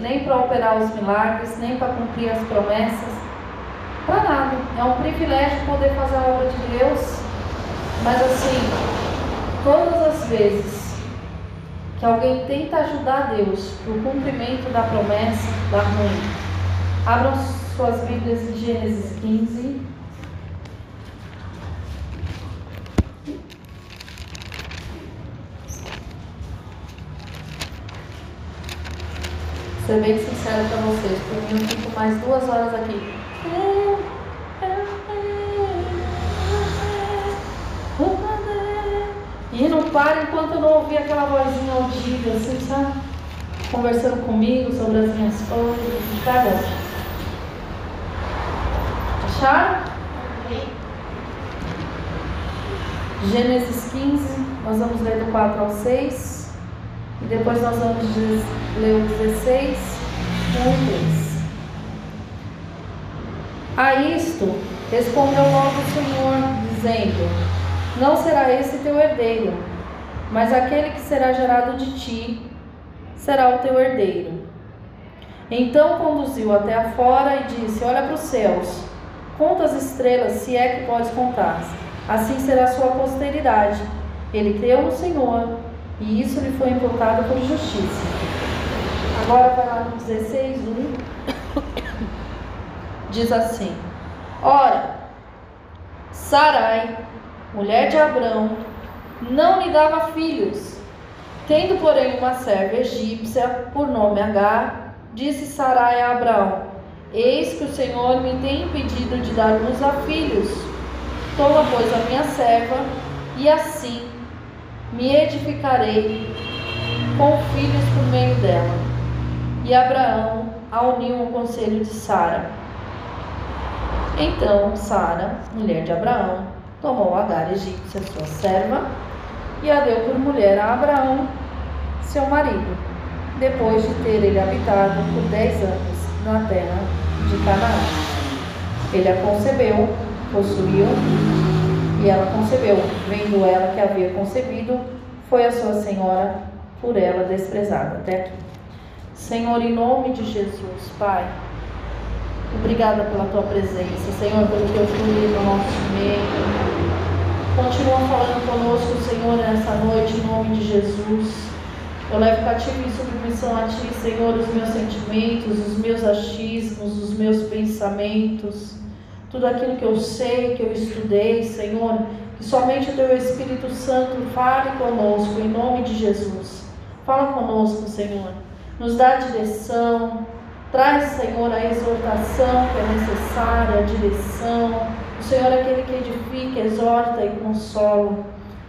nem para operar os milagres, nem para cumprir as promessas, para nada. É um privilégio poder fazer a obra de Deus, mas assim, todas as vezes que alguém tenta ajudar Deus para o cumprimento da promessa, dá ruim. Abram suas Bíblias em Gênesis 15. Ser bem sincero para vocês, por mim eu fico mais duas horas aqui. E não para enquanto eu não ouvir aquela vozinha audível, assim, sabe? Conversando comigo sobre as minhas coisas. Tá bom. Acharam? Gênesis 15, nós vamos ler do 4 ao 6. E depois nós vamos ler o 16, 1 e 3. A isto respondeu logo o Senhor, dizendo: não será esse teu herdeiro, mas aquele que será gerado de ti será o teu herdeiro. Então conduziu até afora e disse: Olha para os céus, conta as estrelas, se é que podes contar. Assim será a sua posteridade. Ele creu no Senhor, e isso lhe foi imputado por justiça. Agora vai lá no 16, 1. Diz assim: Ora, Sarai mulher de Abrão, não lhe dava filhos. Tendo, porém, uma serva egípcia, por nome Agar, disse Sarai a Abraão: Eis que o Senhor me tem impedido de dar luz a filhos. Toma, pois, a minha serva, e assim me edificarei com filhos por meio dela. E Abraão a uniu ao conselho de Sara. Então Sara, mulher de Abraão, tomou Agar egípcia, sua serva, e a deu por mulher a Abraão, seu marido, depois de ter ele habitado por dez anos na terra de Canaã. Ele a concebeu, possuiu, e ela concebeu. Vendo ela que havia concebido, foi a sua senhora por ela desprezada. Até aqui. Senhor, em nome de Jesus, Pai, Obrigada pela tua presença, Senhor, pelo teu fluir no nosso meio. Continua falando conosco, Senhor, nessa noite, em nome de Jesus. Eu levo cativo em submissão a Ti, Senhor, os meus sentimentos, os meus achismos, os meus pensamentos, tudo aquilo que eu sei, que eu estudei, Senhor, que somente o Teu Espírito Santo fale conosco, em nome de Jesus. Fala conosco, Senhor. Nos dá direção, Traz, Senhor, a exortação que é necessária, a direção. O Senhor é aquele que edifica, exorta e consola.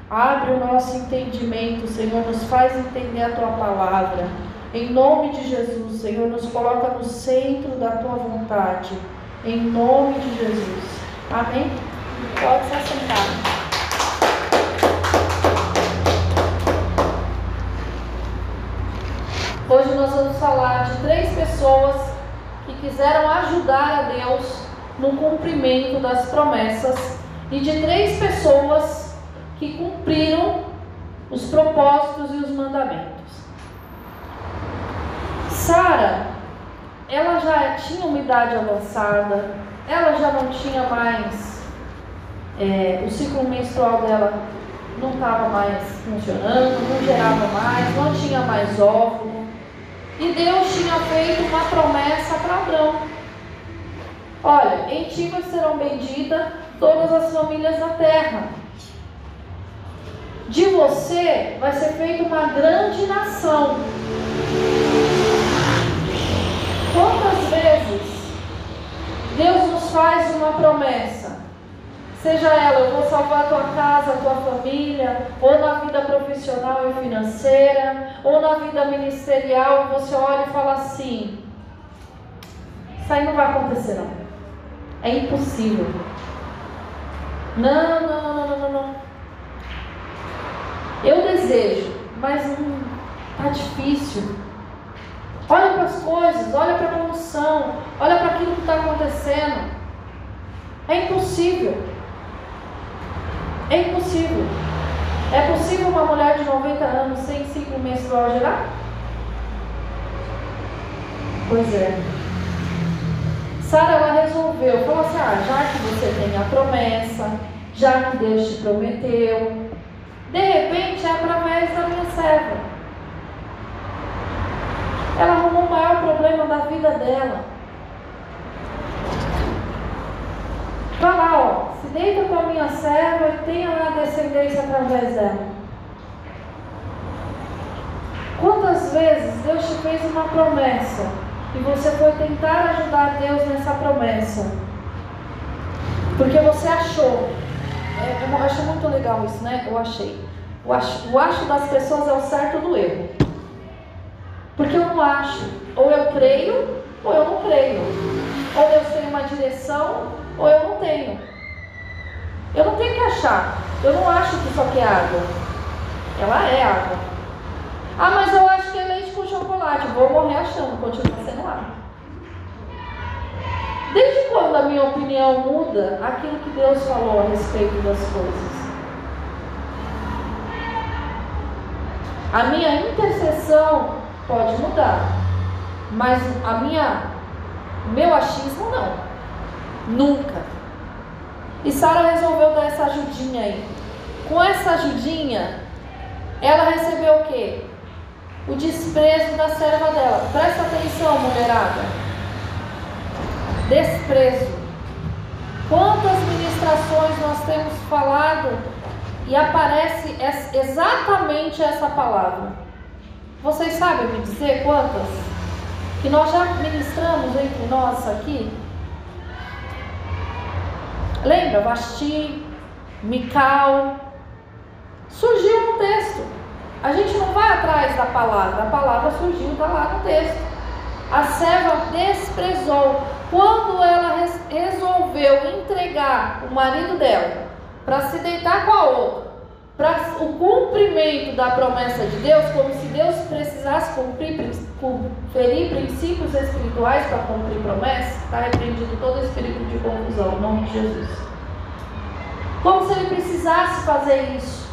Abre o nosso entendimento, Senhor, nos faz entender a tua palavra. Em nome de Jesus, Senhor, nos coloca no centro da tua vontade. Em nome de Jesus. Amém? Pode se assentar. Hoje nós vamos falar de três pessoas que quiseram ajudar a Deus no cumprimento das promessas e de três pessoas que cumpriram os propósitos e os mandamentos. Sara, ela já tinha uma idade avançada, ela já não tinha mais, é, o ciclo menstrual dela não estava mais funcionando, não gerava mais, não tinha mais óvulo. E Deus tinha feito uma promessa para Abraão. Olha, em ti serão benditas todas as famílias da terra. De você vai ser feita uma grande nação. Quantas vezes Deus nos faz uma promessa? Seja ela, eu vou salvar a tua casa, a tua família, ou na vida profissional e financeira, ou na vida ministerial, você olha e fala assim: Isso aí não vai acontecer, não. É impossível. Não, não, não, não, não, não. Eu desejo, mas hum, tá difícil. Olha para as coisas, olha para a condição, olha para aquilo que está acontecendo. É impossível. É impossível. É possível uma mulher de 90 anos sem ciclo menstrual gerar? Pois é. Sara ela resolveu, falou assim: ah, já que você tem a promessa, já que Deus te prometeu, de repente é através da minha serva. Ela arrumou o maior problema da vida dela. Vai lá, ó, se deita com a minha serva e tenha lá descendência através dela. Quantas vezes Deus te fez uma promessa e você foi tentar ajudar Deus nessa promessa? Porque você achou. É, eu acho muito legal isso, né? Eu achei. O acho, o acho das pessoas é o certo do erro. Porque eu não acho. Ou eu creio, ou eu não creio. Ou Deus tem uma direção, ou eu não tenho. Eu não tenho que achar. Eu não acho que isso aqui é água. Ela é água. Ah, mas eu acho que é leite com chocolate. Vou morrer achando, continua sendo água. Desde quando a minha opinião muda aquilo que Deus falou a respeito das coisas? A minha intercessão pode mudar, mas a minha, meu achismo não. Nunca. E Sara resolveu dar essa ajudinha aí. Com essa ajudinha, ela recebeu o quê? O desprezo da serva dela. Presta atenção, mulherada. Desprezo. Quantas ministrações nós temos falado e aparece exatamente essa palavra? Vocês sabem me dizer quantas? Que nós já ministramos entre nós aqui? Lembra? Vasti, Mical. Surgiu no texto. A gente não vai atrás da palavra, a palavra surgiu, está lá no texto. A serva desprezou. Quando ela resolveu entregar o marido dela para se deitar com a outra, para o cumprimento da promessa de Deus, como se Deus precisasse cumprir, ferir princípios espirituais para cumprir promessas, está repreendido todo espírito de confusão, em nome de Jesus. Como se ele precisasse fazer isso.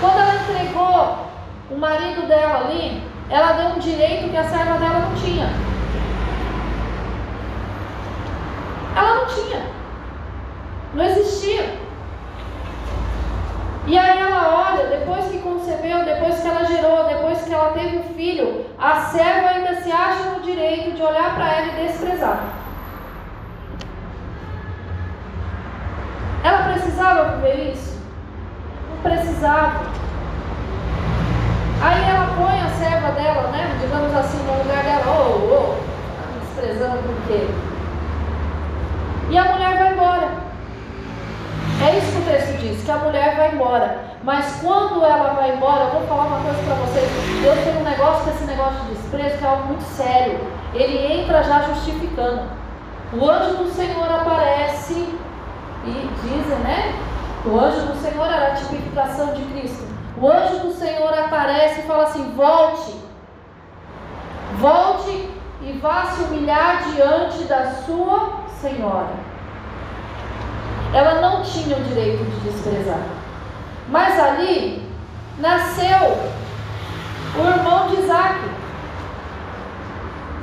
Quando ela entregou o marido dela ali, ela deu um direito que a serva dela não tinha. Ela não tinha. Não existia. E aí ela olha, depois que concebeu, depois que ela gerou, depois que ela teve o um filho, a serva ainda se acha no direito de olhar para ela e desprezar. Ela precisava viver isso? Não precisava. Aí ela põe a serva dela, né, digamos assim, no lugar dela, ô, oh, ô, oh, tá desprezando por quê? E a mulher vai embora. É isso que o texto diz, que a mulher vai embora. Mas quando ela vai embora, eu vou falar uma coisa para vocês. Deus tem um negócio com esse negócio de desprezo que é algo muito sério. Ele entra já justificando. O anjo do Senhor aparece e dizem, né? O anjo do Senhor era a tipificação de Cristo. O anjo do Senhor aparece e fala assim: volte, volte e vá se humilhar diante da sua Senhora ela não tinha o direito de desprezar. Mas ali nasceu o irmão de Isaac.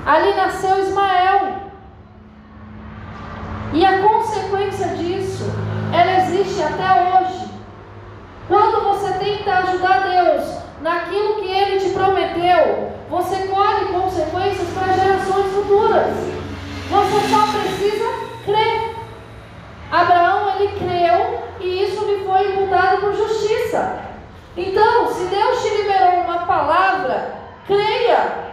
Ali nasceu Ismael. E a consequência disso, ela existe até hoje. Quando você tenta ajudar Deus naquilo que Ele te prometeu, você colhe consequências para gerações futuras. Você só precisa crer. Abraão ele creu e isso lhe foi imputado por justiça. Então, se Deus te liberou uma palavra, creia.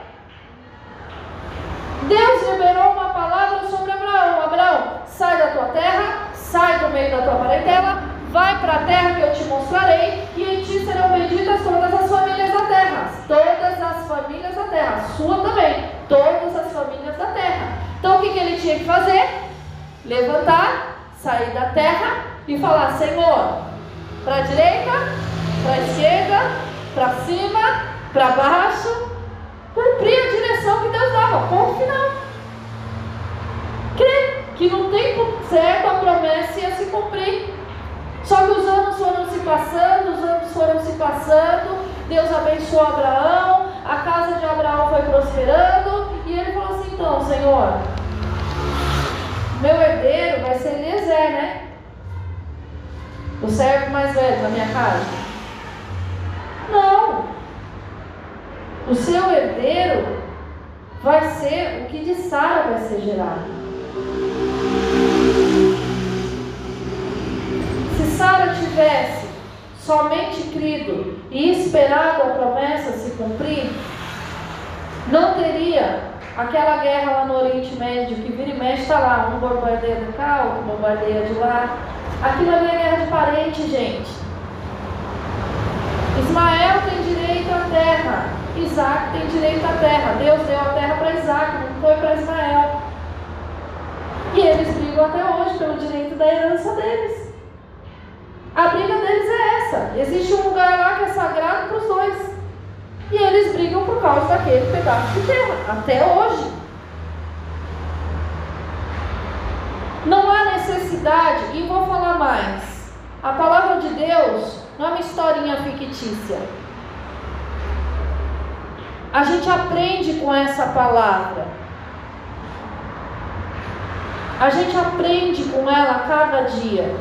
Deus liberou uma palavra sobre Abraão. Abraão, sai da tua terra, sai do meio da tua parentela, vai para a terra que eu te mostrarei, e em ti serão benditas todas as famílias da terra. Todas as famílias da terra, sua também, todas as famílias da terra. Então o que, que ele tinha que fazer? Levantar sair da terra e falar: Senhor, para a direita, para a esquerda, para cima, para baixo, cumprir a direção que Deus dava. Ponto final. Crer que não tem certo? A promessa ia se cumprir. Só que os anos foram se passando, os anos foram se passando, Deus abençoou Abraão, a casa de Abraão foi prosperando, e ele falou assim: então, Senhor, meu herdeiro vai ser Eliezer, né? O servo mais velho da minha casa. Não. O seu herdeiro vai ser o que de Sara vai ser gerado. Se Sara tivesse somente crido e esperado a promessa se cumprir, não teria aquela guerra lá no Oriente Médio, que vira e mexe está lá, um bombardeia de cá, outro bombardeia de lá. Aquilo ali é guerra de parente, gente. Ismael tem direito à terra, Isaac tem direito à terra. Deus deu a terra para Isaac, não foi para Ismael. E eles brigam até hoje pelo direito da herança deles. A briga deles é essa. Existe um lugar lá que é sagrado para os dois. E eles brigam por causa daquele pedaço de terra, até hoje. Não há necessidade, e vou falar mais. A palavra de Deus não é uma historinha fictícia. A gente aprende com essa palavra. A gente aprende com ela cada dia.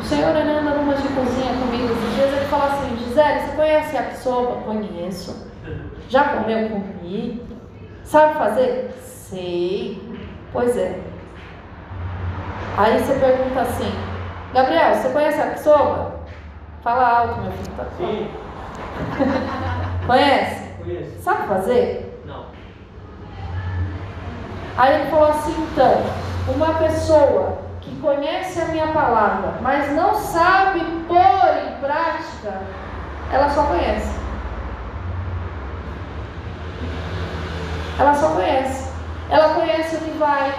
O senhor ele anda numa de cozinha comigo esses dias, ele fala assim, Gisele, você conhece a sopa? Conheço. Já comeu comi? Sabe fazer? Sei. Pois é. Aí você pergunta assim, Gabriel, você conhece a sopa? Fala alto, meu filho. Tá Sim. conhece? Conheço. Sabe fazer? Não. Aí ele falou assim, então, uma pessoa que conhece a minha palavra, mas não sabe pôr em prática, ela só conhece. Ela só conhece. Ela conhece o que vai,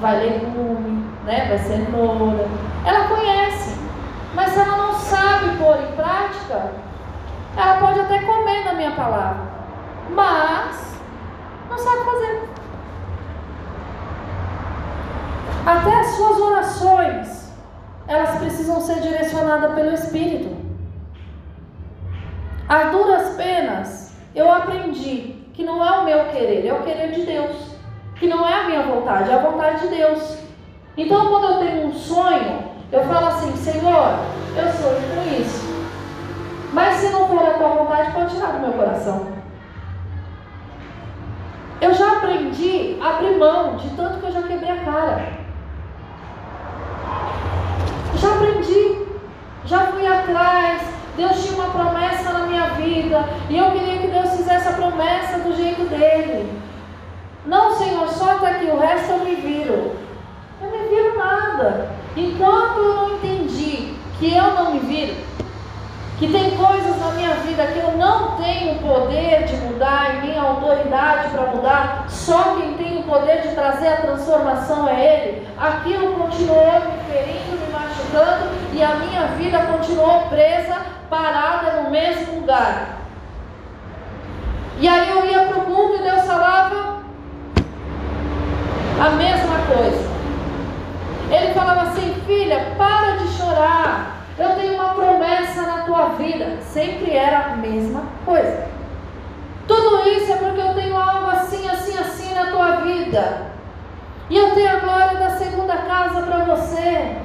vai legume, né? vai cenoura. Ela conhece. Mas se ela não sabe pôr em prática, ela pode até comer na minha palavra, mas não sabe fazer. Até as suas orações, elas precisam ser direcionadas pelo Espírito. A duras penas, eu aprendi que não é o meu querer, é o querer de Deus. Que não é a minha vontade, é a vontade de Deus. Então, quando eu tenho um sonho, eu falo assim: Senhor, eu sonho com isso. Mas se não for a tua vontade, pode tirar do meu coração. Eu já aprendi a abrir mão de tanto que eu já quebrei a cara. Já aprendi, já fui atrás. Deus tinha uma promessa na minha vida e eu queria que Deus fizesse a promessa do jeito dele. Não, Senhor, só até aqui, o resto eu me viro. Eu não me viro nada. Enquanto eu não entendi que eu não me viro, que tem coisas na minha vida que eu não tenho poder de mudar e nem autoridade para mudar, só quem tem o poder de trazer a transformação é Ele, aquilo continuou me ferindo, me machucando e a minha vida continuou presa, parada no mesmo lugar. E aí eu ia para o culto e Deus falava a mesma coisa. Ele falava assim: filha, para de chorar. Eu tenho uma promessa na tua vida. Sempre era a mesma coisa. Tudo isso é porque eu tenho algo assim, assim, assim na tua vida. E eu tenho a glória da segunda casa para você.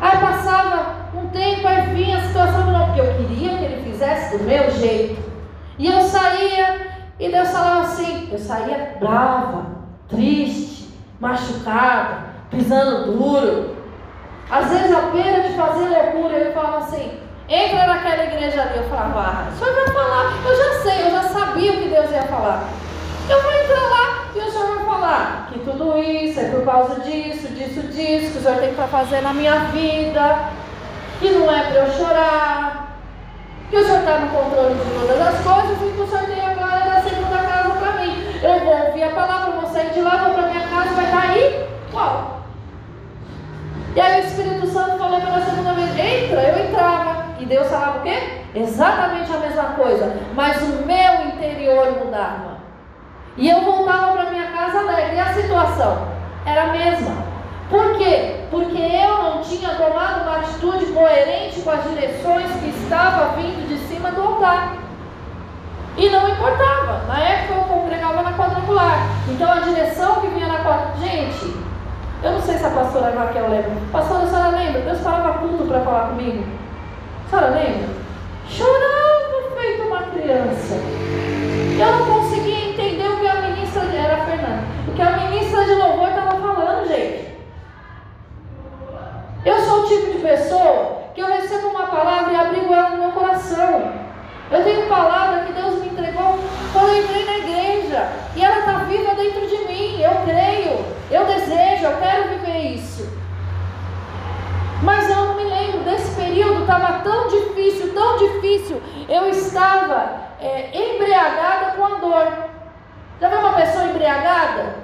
Aí passava um tempo, aí vinha a situação, não, porque eu queria que ele fizesse do meu jeito. E eu saía, e Deus falava assim: eu saía brava, triste, machucada, pisando duro. Às vezes a pena de fazer loucura, ele falava assim, entra naquela igreja ali. Eu falava, ah, o senhor vai falar, eu já sei, eu já sabia o que Deus ia falar. Eu vou entrar lá e o senhor vai falar que tudo isso é por causa disso, disso, disso, que o senhor tem que fazer na minha vida, que não é para eu chorar, que o senhor está no controle de todas as coisas e que o senhor tem a glória da segunda casa para mim. Eu vou ouvir a palavra, vou sair de lá, vou para minha casa, vai estar tá aí, qual? E aí o Espírito Santo falou pela segunda vez: entra, eu entrava. E Deus falava o quê? Exatamente a mesma coisa. Mas o meu interior mudava. E eu voltava para minha casa alegre. E a situação? era a mesma. Por quê? Porque eu não tinha tomado uma atitude coerente com as direções que estava vindo de cima do altar. E não importava. Na época eu congregava na quadrangular. Então a direção que vinha na quadrangular. Gente, eu não sei se a pastora Raquel lembra. Pastora, a senhora lembra? Deus parava culto para falar comigo. A senhora lembra? Chorava feito uma criança. Eu não conseguia entender o que a ministra era Fernanda. O que a ministra de louvor estava falando, gente. Eu sou o tipo de pessoa que eu recebo uma palavra e abrigo ela no meu coração. Eu tenho palavra que Deus me entregou quando eu entrei na igreja. E ela está viva dentro de mim. Eu creio, eu desejo, eu quero viver isso. Mas eu não me lembro desse período, estava tão difícil, tão difícil. Eu estava é, embriagada com a dor. Já viu uma pessoa embriagada?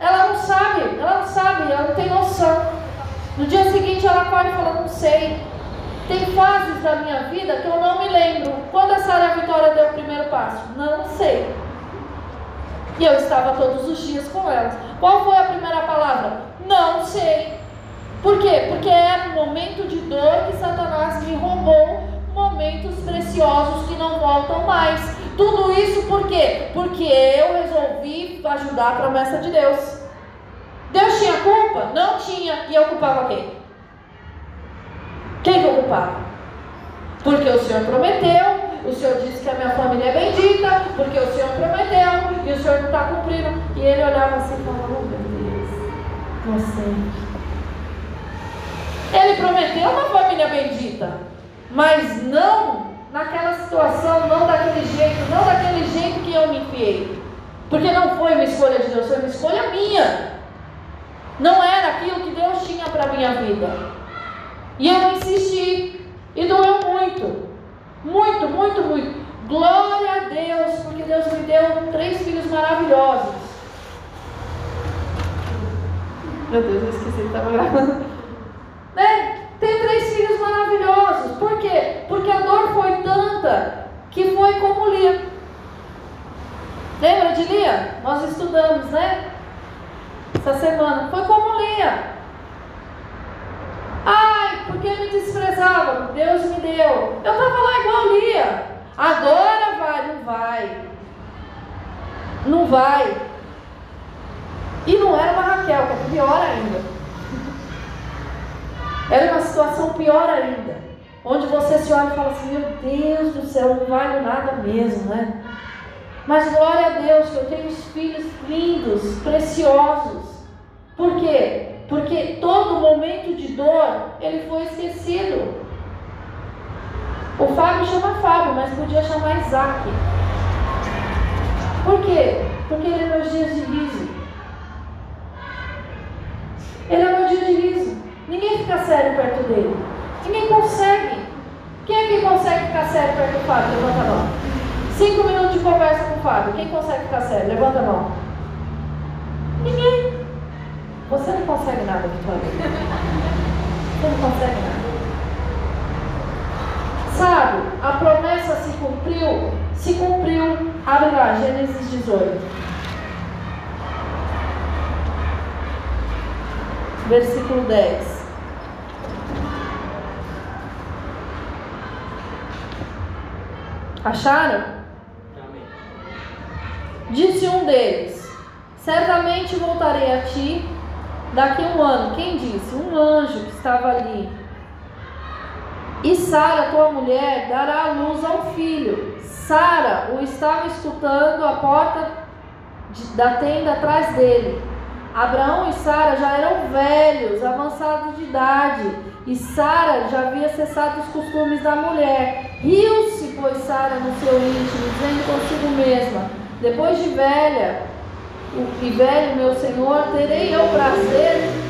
Ela não sabe, ela não sabe, ela não tem noção. No dia seguinte ela acorda e fala, não sei. Tem fases da minha vida que eu não me lembro. Quando a Sara Vitória deu o primeiro passo? Não sei. E eu estava todos os dias com elas. Qual foi a primeira palavra? Não sei. Por quê? Porque era um momento de dor que Satanás me roubou momentos preciosos que não voltam mais. Tudo isso por quê? Porque eu resolvi ajudar a promessa de Deus. Deus tinha culpa? Não tinha. E eu culpava quem? Quem que eu culpava? Porque o Senhor prometeu, o Senhor disse que a minha família é bendita, porque o Senhor prometeu e o Senhor não está cumprindo. E ele olhava assim e falava: Oh meu Deus, você. Ele prometeu uma família bendita, mas não naquela situação, não daquele jeito, não daquele jeito que eu me enfiei. Porque não foi uma escolha de Deus, foi uma escolha minha. Não era aquilo que Deus tinha para a minha vida. E eu insisti. E doeu muito. Muito, muito, muito. Glória a Deus, porque Deus me deu três filhos maravilhosos. Meu Deus, eu esqueci que estava gravando. Né? Tem três filhos maravilhosos. Por quê? Porque a dor foi tanta que foi como Lia. Lembra de Lia? Nós estudamos, né? Essa semana. Foi como Lia. Porque me desprezava? Deus me deu. Eu estava lá igual Lia. Agora vai, não vai. Não vai. E não era uma Raquel, que é pior ainda. Era uma situação pior ainda. Onde você se olha e fala assim, meu Deus do céu, não vale nada mesmo, né? Mas glória a Deus que eu tenho filhos lindos, preciosos. Por quê? Porque todo momento de dor ele foi esquecido. O Fábio chama Fábio, mas podia chamar Isaac. Por quê? Porque ele é meu dia de riso. Ele é meu dia de riso. Ninguém fica sério perto dele. Ninguém consegue. Quem é que consegue ficar sério perto do Fábio? Levanta a mão. Cinco minutos de conversa com o Fábio. Quem consegue ficar sério? Levanta a mão. Ninguém. Você não consegue nada, Vitória. Você não consegue nada. Sabe, a promessa se cumpriu, se cumpriu. Abre lá, Gênesis 18. Versículo 10. Acharam? Disse um deles: Certamente voltarei a ti daqui um ano. Quem disse? Um anjo que estava ali. E Sara, tua mulher, dará a luz ao filho. Sara o estava escutando à porta de, da tenda atrás dele. Abraão e Sara já eram velhos, avançados de idade, e Sara já havia cessado os costumes da mulher. Riu-se, pois, Sara no seu íntimo, dizendo consigo mesma: Depois de velha, e velho meu senhor, terei eu prazer?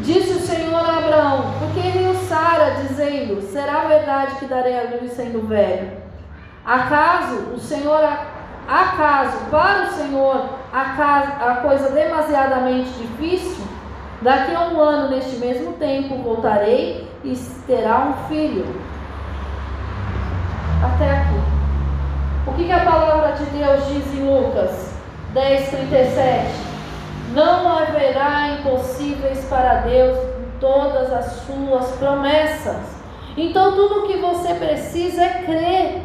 Disse o Senhor a Abraão, porque riu Sara, dizendo: Será verdade que darei a luz sendo velho? Acaso o Senhor, acaso para o Senhor a coisa demasiadamente difícil? Daqui a um ano, neste mesmo tempo, voltarei e terá um filho. Até aqui. O que, que a palavra de Deus diz em Lucas? 10, 37. Não haverá impossíveis para Deus em todas as suas promessas. Então tudo o que você precisa é crer.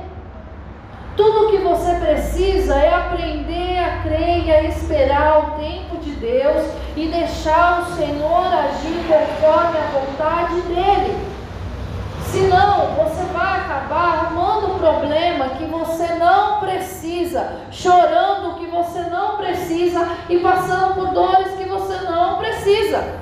Tudo o que você precisa é aprender a crer e a esperar o tempo de Deus e deixar o Senhor agir conforme a vontade dele. Senão, você vai acabar arrumando problema que você não precisa, chorando o que você não precisa e passando por dores que você não precisa.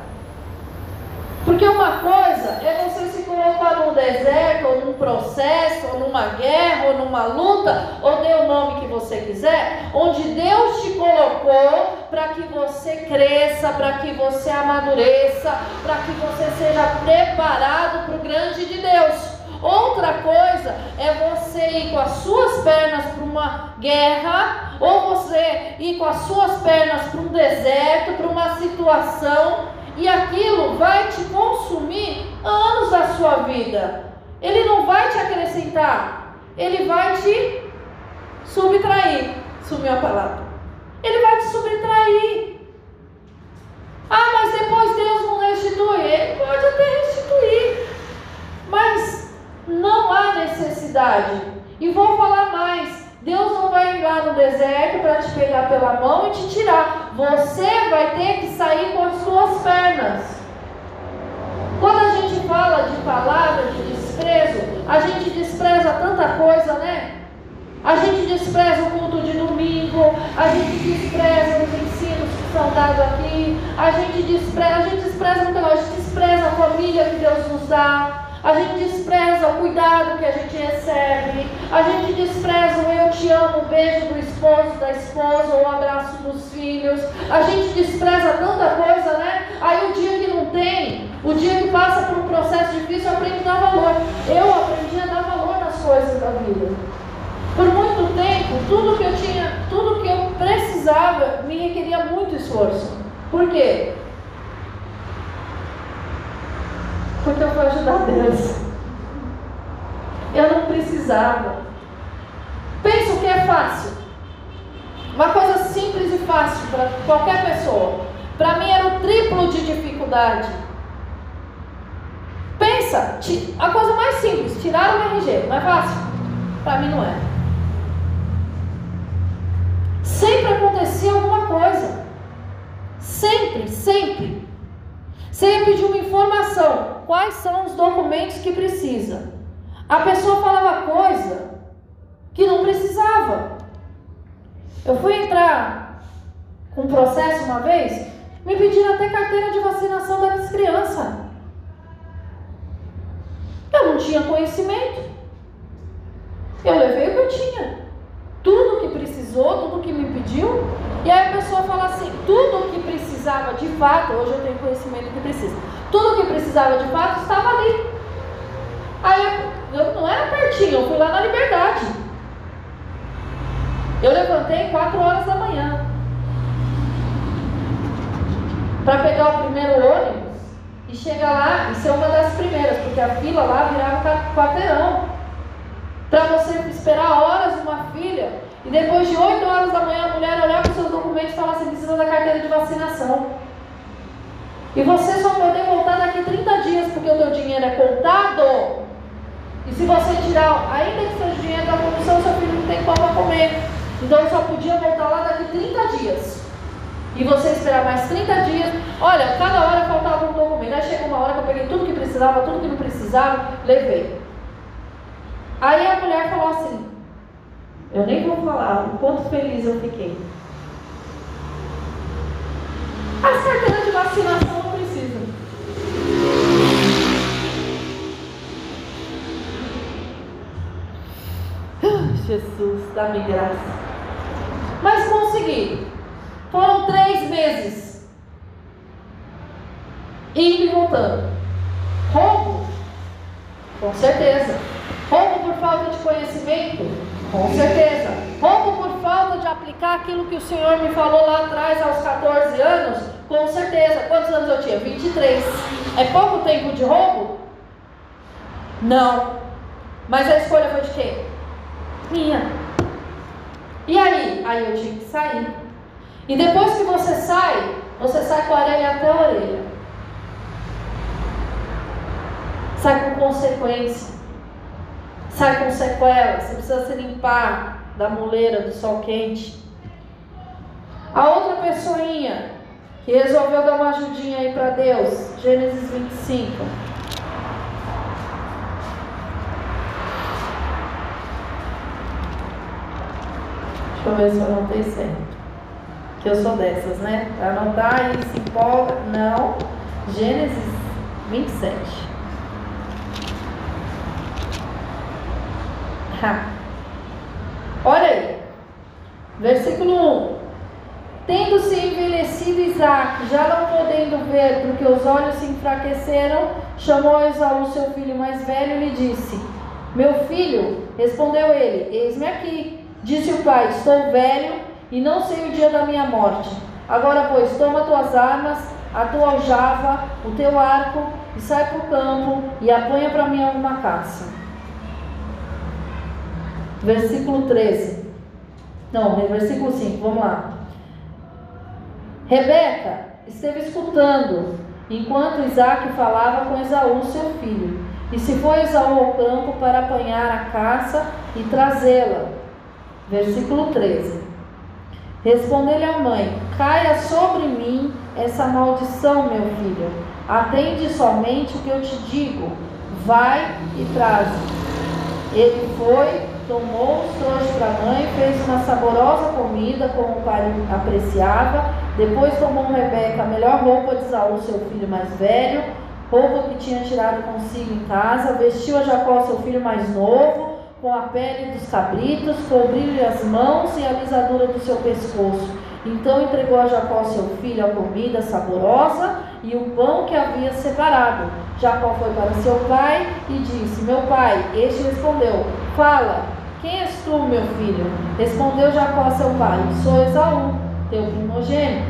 Porque uma coisa é você se colocar num deserto, ou num processo, ou numa guerra, ou numa luta, ou dê o nome que você quiser, onde Deus te colocou para que você cresça, para que você amadureça, para que você seja preparado para o grande de Deus. Outra coisa é você ir com as suas pernas para uma guerra, ou você ir com as suas pernas para um deserto, para uma situação e aquilo vai te consumir anos da sua vida. Ele não vai te acrescentar, ele vai te subtrair. Sumiu a palavra. Ele vai te subtrair. Ah, mas depois Deus não restitui. Ele pode até restituir. Mas não há necessidade. E vou falar mais. Deus não vai ir lá no deserto para te pegar pela mão e te tirar. Você vai ter que sair com as suas pernas. Quando a gente fala de palavra de desprezo, a gente despreza tanta coisa, né? A gente despreza o culto de domingo, a gente despreza os ensinos que são dados aqui, a gente despreza, a gente despreza a gente despreza a família que Deus nos dá. A gente despreza o cuidado que a gente recebe. A gente despreza o eu te amo, o beijo do esposo, da esposa, o abraço dos filhos. A gente despreza tanta coisa, né? Aí o dia que não tem, o dia que passa por um processo difícil, eu aprendi a dar valor. Eu aprendi a dar valor nas coisas da vida. Por muito tempo, tudo que eu tinha, tudo que eu precisava me requeria muito esforço. Por quê? Porque eu vou ajudar Deus. Eu não precisava. Pensa o que é fácil. Uma coisa simples e fácil para qualquer pessoa. Para mim era o triplo de dificuldade. Pensa, a coisa mais simples, tirar o RG, não é fácil? Para mim não é. Sempre acontecia alguma coisa. Sempre, sempre. Você pedir uma informação, quais são os documentos que precisa. A pessoa falava coisa que não precisava. Eu fui entrar com um processo uma vez, me pediram até carteira de vacinação das crianças. Eu não tinha conhecimento. Eu levei o que eu tinha. Tudo que precisou, tudo que me pediu, e aí a pessoa fala assim: tudo o que precisava de fato, hoje eu tenho conhecimento que precisa, tudo que precisava de fato estava ali. Aí eu, não era pertinho, eu fui lá na liberdade. Eu levantei 4 horas da manhã para pegar o primeiro ônibus e chegar lá e ser uma das primeiras, porque a fila lá virava quarteirão. Para você esperar horas uma filha e depois de 8 horas da manhã, a mulher olhar para os seus documentos e falar assim: precisa da carteira de vacinação. E você só poder voltar daqui 30 dias, porque o teu dinheiro é contado. E se você tirar, ainda que seja dinheiro da produção, seu filho não tem como comer. Então só podia voltar lá daqui 30 dias. E você esperar mais 30 dias. Olha, cada hora faltava um documento. Aí chegou uma hora que eu peguei tudo que precisava, tudo que não precisava, levei. Aí a mulher falou assim: eu nem vou falar o quanto feliz eu fiquei. As carteiras de vacinação não precisam. Jesus, dá-me graça. Mas consegui. Foram três meses. Indo e voltando. Roubo? Com certeza. Roubo por falta de conhecimento? Com certeza. Roubo por falta de aplicar aquilo que o Senhor me falou lá atrás, aos 14 anos? Com certeza. Quantos anos eu tinha? 23. É pouco tempo de roubo? Não. Mas a escolha foi de quem? Minha. E aí? Aí eu tive que sair. E depois que você sai, você sai com a orelha até a orelha. Sai com consequência. Sai com sequela. Você precisa se limpar da muleira do sol quente. A outra pessoinha que resolveu dar uma ajudinha aí para Deus. Gênesis 25. Deixa eu ver se eu anotei certo. Que eu sou dessas, né? Anotar e se empolga. Não. Gênesis 27. Ha. Olha aí. Versículo 1. Tendo-se envelhecido Isaac, já não podendo ver, porque os olhos se enfraqueceram, chamou Esaú, seu filho mais velho, e lhe disse: Meu filho, respondeu ele, eis-me aqui. Disse o pai: Estou velho e não sei o dia da minha morte. Agora, pois, toma tuas armas, a tua aljava, o teu arco, e sai para o campo e apanha para mim alguma caça. Versículo 13. Não, versículo 5, vamos lá. Rebeca esteve escutando enquanto Isaac falava com Esaú, seu filho. E se foi Esaú ao campo para apanhar a caça e trazê-la. Versículo 13. Respondeu-lhe a mãe: Caia sobre mim essa maldição, meu filho. Atende somente o que eu te digo. Vai e traz. Ele foi, tomou, trouxe para a mãe, fez uma saborosa comida, como o pai apreciava, depois tomou Rebeca a melhor roupa de Saul, seu filho mais velho, roupa que tinha tirado consigo em casa, vestiu a Jacó, seu filho mais novo, com a pele dos cabritos, cobriu-lhe as mãos e a lisadura do seu pescoço. Então entregou a Jacó, seu filho, a comida saborosa e o pão que havia separado. Jacó foi para seu pai e disse: Meu pai, este respondeu: Fala, quem és tu, meu filho? Respondeu Jacó a seu pai: Sou Esaú teu primogênito.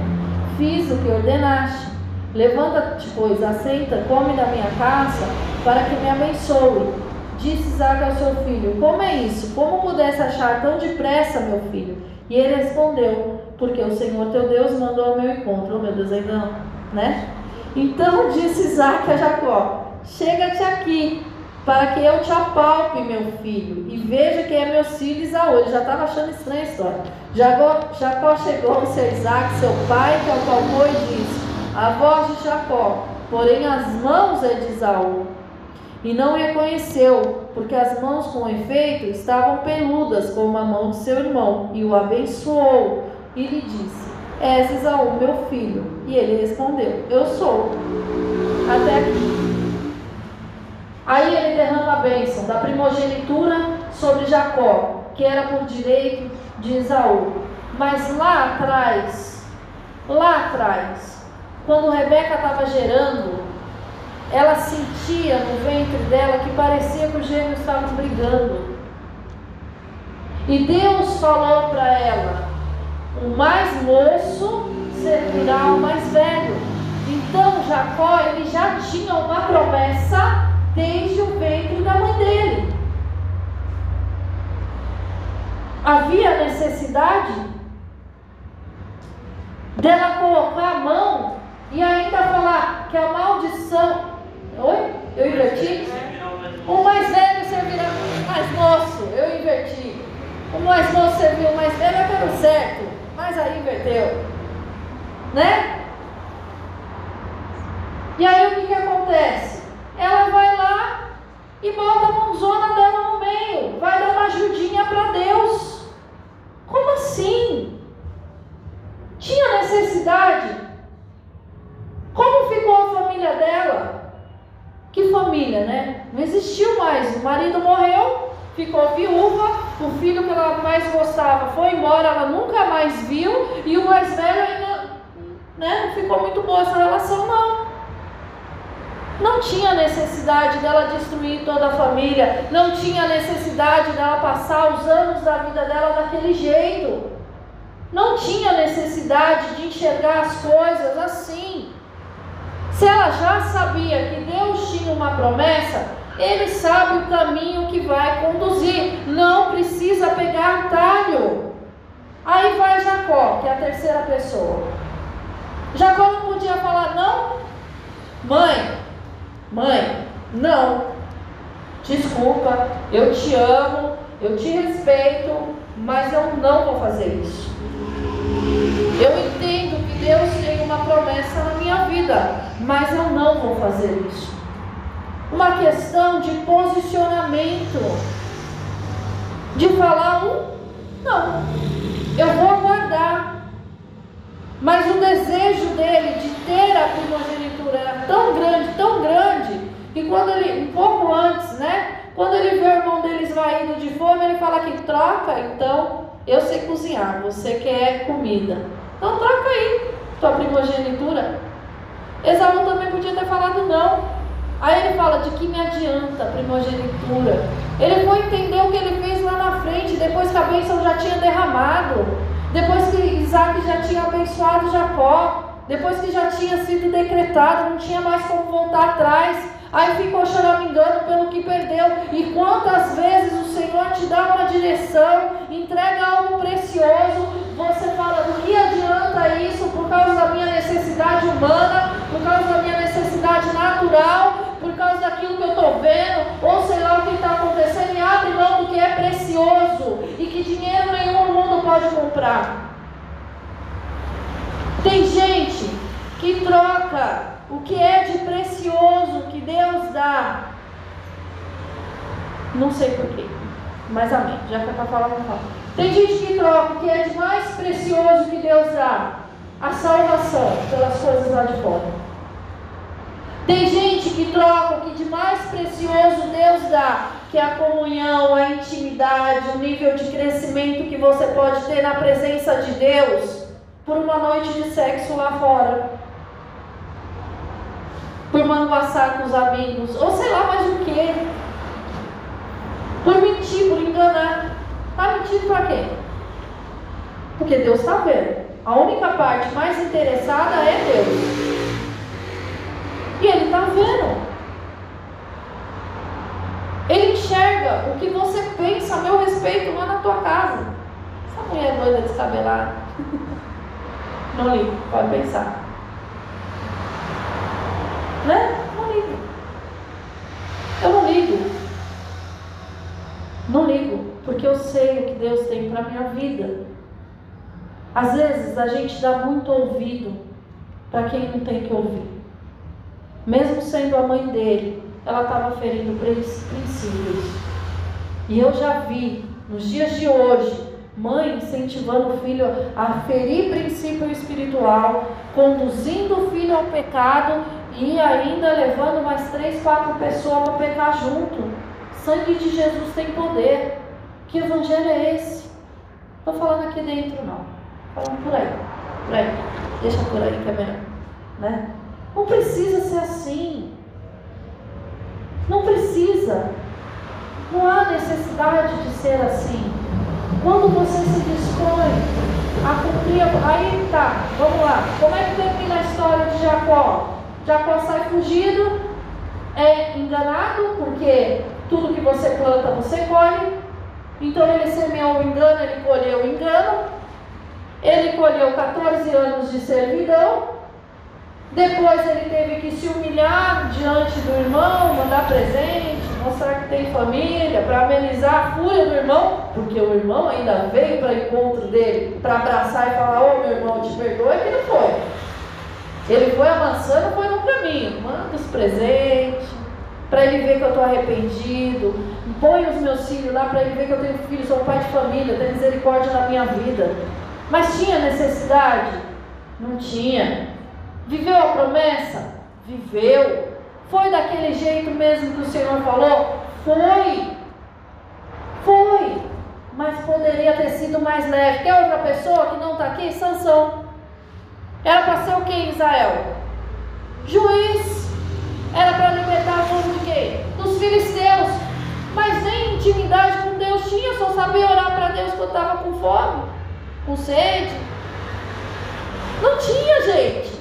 Fiz o que ordenaste. Levanta-te, pois, assenta, come da minha caça, para que me abençoe. Disse Isaac ao seu filho: Como é isso? Como pudesse achar tão depressa, meu filho? E ele respondeu: Porque o Senhor teu Deus mandou ao meu encontro. Oh, meu Deus, ainda não, né? Então disse Isaac a Jacó: Chega-te aqui, para que eu te apalpe, meu filho, e veja quem é meu filho Isaú. Ele já estava achando estranha a história. Jacó, Jacó chegou-se a Isaac, seu pai, que apalpou e disse: A voz de Jacó, porém as mãos é de Isaú. E não reconheceu, porque as mãos, com efeito, estavam peludas como a mão de seu irmão, e o abençoou, e lhe disse: És Isaú, meu filho. E ele respondeu: Eu sou. Até aqui. Aí ele derrama a bênção da primogenitura sobre Jacó, que era por direito de Esaú. Mas lá atrás, lá atrás, quando Rebeca estava gerando, ela sentia no ventre dela que parecia que os gêmeos estavam brigando. E Deus falou para ela: o mais moço servirá ao mais velho. Então Jacó ele já tinha uma promessa desde o ventre da mãe dele. Havia necessidade dela colocar a mão e ainda falar que a maldição. Oi? Eu inverti? O mais velho servirá mais moço. Eu inverti. O mais moço serviu o mais velho, é pelo certo. Mas aí inverteu. Né? E aí o que, que acontece? ela vai e bota a mãozona dela no meio, vai dar uma ajudinha para Deus. Como assim? Tinha necessidade? Como ficou a família dela? Que família, né? Não existiu mais. O marido morreu, ficou viúva, o filho que ela mais gostava foi embora, ela nunca mais viu, e o mais velho ainda né, não ficou muito boa essa relação, não. Não tinha necessidade dela destruir toda a família, não tinha necessidade dela passar os anos da vida dela daquele jeito. Não tinha necessidade de enxergar as coisas assim. Se ela já sabia que Deus tinha uma promessa, ele sabe o caminho que vai conduzir, não precisa pegar atalho. Aí vai Jacó, que é a terceira pessoa. Jacó Mãe, mãe, não. Desculpa, eu te amo, eu te respeito, mas eu não vou fazer isso. Eu entendo que Deus tem uma promessa na minha vida, mas eu não vou fazer isso. Uma questão de posicionamento, de falar um não, eu vou aguardar. Mas o desejo dele de ter a primogenitura era tão grande, tão grande, que quando ele, um pouco antes, né? Quando ele vê o irmão dele esvaído de fome, ele fala que troca, então eu sei cozinhar, você quer comida. Então troca aí tua primogenitura. Esaú também podia ter falado não. Aí ele fala de que me adianta a primogenitura. Ele foi entender o que ele fez lá na frente, depois que a bênção já tinha derramado, depois que Isaac já tinha abençoado Jacó, depois que já tinha sido decretado, não tinha mais como voltar atrás. Aí ficou choramingando pelo que perdeu. E quantas vezes o Senhor te dá uma direção, entrega algo precioso, você fala, do que adianta isso por causa da minha necessidade humana, por causa da minha necessidade natural, causa daquilo que eu estou vendo, ou sei lá o que está acontecendo, e abre mão do que é precioso e que dinheiro nenhum no mundo pode comprar. Tem gente que troca o que é de precioso que Deus dá. Não sei porquê, mas amém. Já que é para falar, não fala. Tem gente que troca o que é de mais precioso que Deus dá, a salvação, pelas coisas lá de fora. Tem gente que troca o que de mais precioso Deus dá, que é a comunhão, a intimidade, o nível de crescimento que você pode ter na presença de Deus, por uma noite de sexo lá fora por manguaçar com os amigos, ou sei lá mais o que. Por mentir, por enganar. Está mentindo para quê? Porque Deus está vendo. A única parte mais interessada é Deus. E Ele está vendo. Ele enxerga o que você pensa a meu respeito lá na tua casa. Essa mulher doida descabelada. Não ligo, pode pensar. Né? Não ligo. Eu não ligo. Não ligo, porque eu sei o que Deus tem para minha vida. Às vezes a gente dá muito ouvido para quem não tem que ouvir. Mesmo sendo a mãe dele, ela estava ferindo princípios. E eu já vi, nos dias de hoje, mãe incentivando o filho a ferir princípio espiritual, conduzindo o filho ao pecado e ainda levando mais três, quatro pessoas para pecar junto. Sangue de Jesus tem poder. Que evangelho é esse? Estou falando aqui dentro, não. Falando por aí. Por aí. Deixa por aí que é melhor. Né? Não precisa ser assim. Não precisa. Não há necessidade de ser assim. Quando você se dispõe a cumprir. Aí tá, vamos lá. Como é que termina a história de Jacó? Jacó sai fugido, é enganado, porque tudo que você planta você colhe. Então ele semeou o engano, ele colheu o engano. Ele colheu 14 anos de servidão. Depois ele teve que se humilhar diante do irmão, mandar presente, mostrar que tem família, para amenizar a fúria do irmão, porque o irmão ainda veio para o encontro dele, para abraçar e falar: Ô oh, meu irmão, te perdoe, que não foi. Ele foi avançando, foi no caminho. Manda os presentes, para ele ver que eu estou arrependido. Põe os meus filhos lá para ele ver que eu tenho filhos, sou pai de família, tenho misericórdia na minha vida. Mas tinha necessidade? Não tinha. Viveu a promessa? Viveu. Foi daquele jeito mesmo que o Senhor falou? Foi. Foi. Mas poderia ter sido mais leve. Quer outra pessoa que não está aqui? Sansão. Era para ser o que Israel? Juiz. Era para libertar o povo de quê? Dos filisteus. Mas nem intimidade com Deus tinha, só sabia orar para Deus quando estava com fome, com sede. Não tinha, gente.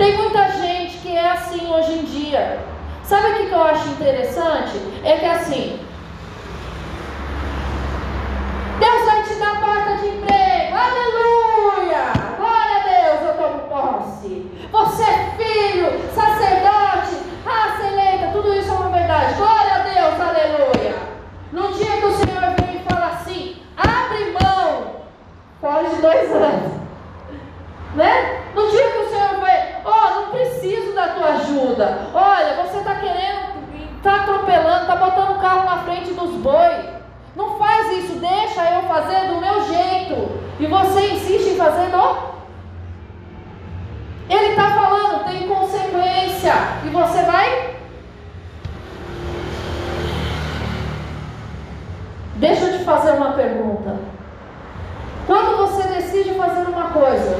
Tem muita gente que é assim hoje em dia. Sabe o que eu acho interessante? É que assim, Deus vai te dar porta de emprego. Aleluia! Glória a Deus, eu tomo posse. Você é filho, sacerdote menores de dois anos. Né? No dia que o Senhor vai, ó, oh, não preciso da tua ajuda. Olha, você está querendo, está atropelando, está botando o carro na frente dos bois. Não faz isso, deixa eu fazer do meu jeito. E você insiste em fazer do. Ele está falando, tem consequência. E você vai. Deixa eu te fazer uma pergunta. Quando você decide fazer uma coisa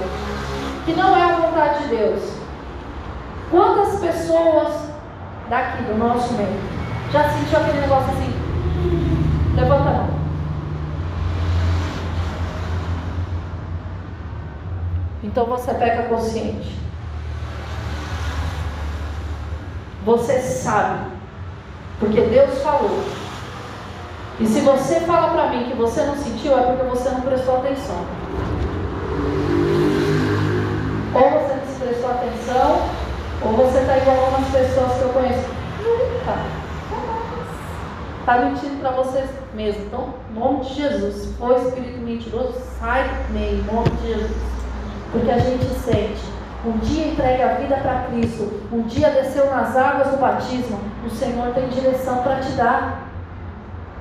que não é a vontade de Deus, quantas pessoas daqui do nosso meio já sentiu aquele negócio assim? Levanta a mão. Então você peca consciente. Você sabe, porque Deus falou. E se você fala para mim que você não sentiu, é porque você não prestou atenção. Ou você não se prestou atenção, ou você está igual a algumas pessoas que eu conheço. Nunca. Está mentindo para você mesmo. Então, em nome de Jesus, se for espírito mentiroso, sai do meio, em nome de Jesus. Porque a gente sente. Um dia entregue a vida para Cristo. Um dia desceu nas águas do batismo. O Senhor tem direção para te dar.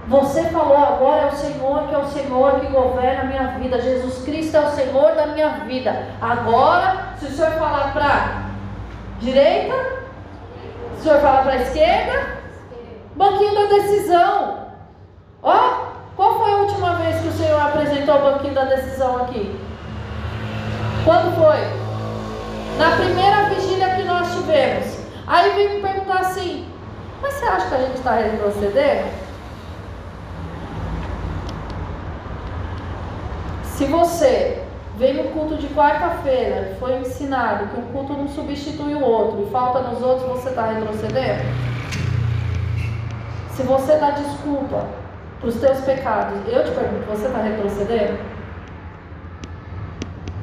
Você falou agora é o Senhor que é o Senhor que governa a minha vida. Jesus Cristo é o Senhor da minha vida. Agora, se o Senhor falar para direita, se o Senhor falar para esquerda, banquinho da decisão. Ó, qual foi a última vez que o Senhor apresentou o banquinho da decisão aqui? Quando foi? Na primeira vigília que nós tivemos. Aí vem me perguntar assim: mas você acha que a gente está retrocedendo? Se você veio no culto de quarta-feira, foi ensinado que um culto não substitui o outro e falta nos outros, você está retrocedendo? Se você dá desculpa para os teus pecados, eu te pergunto, você está retrocedendo?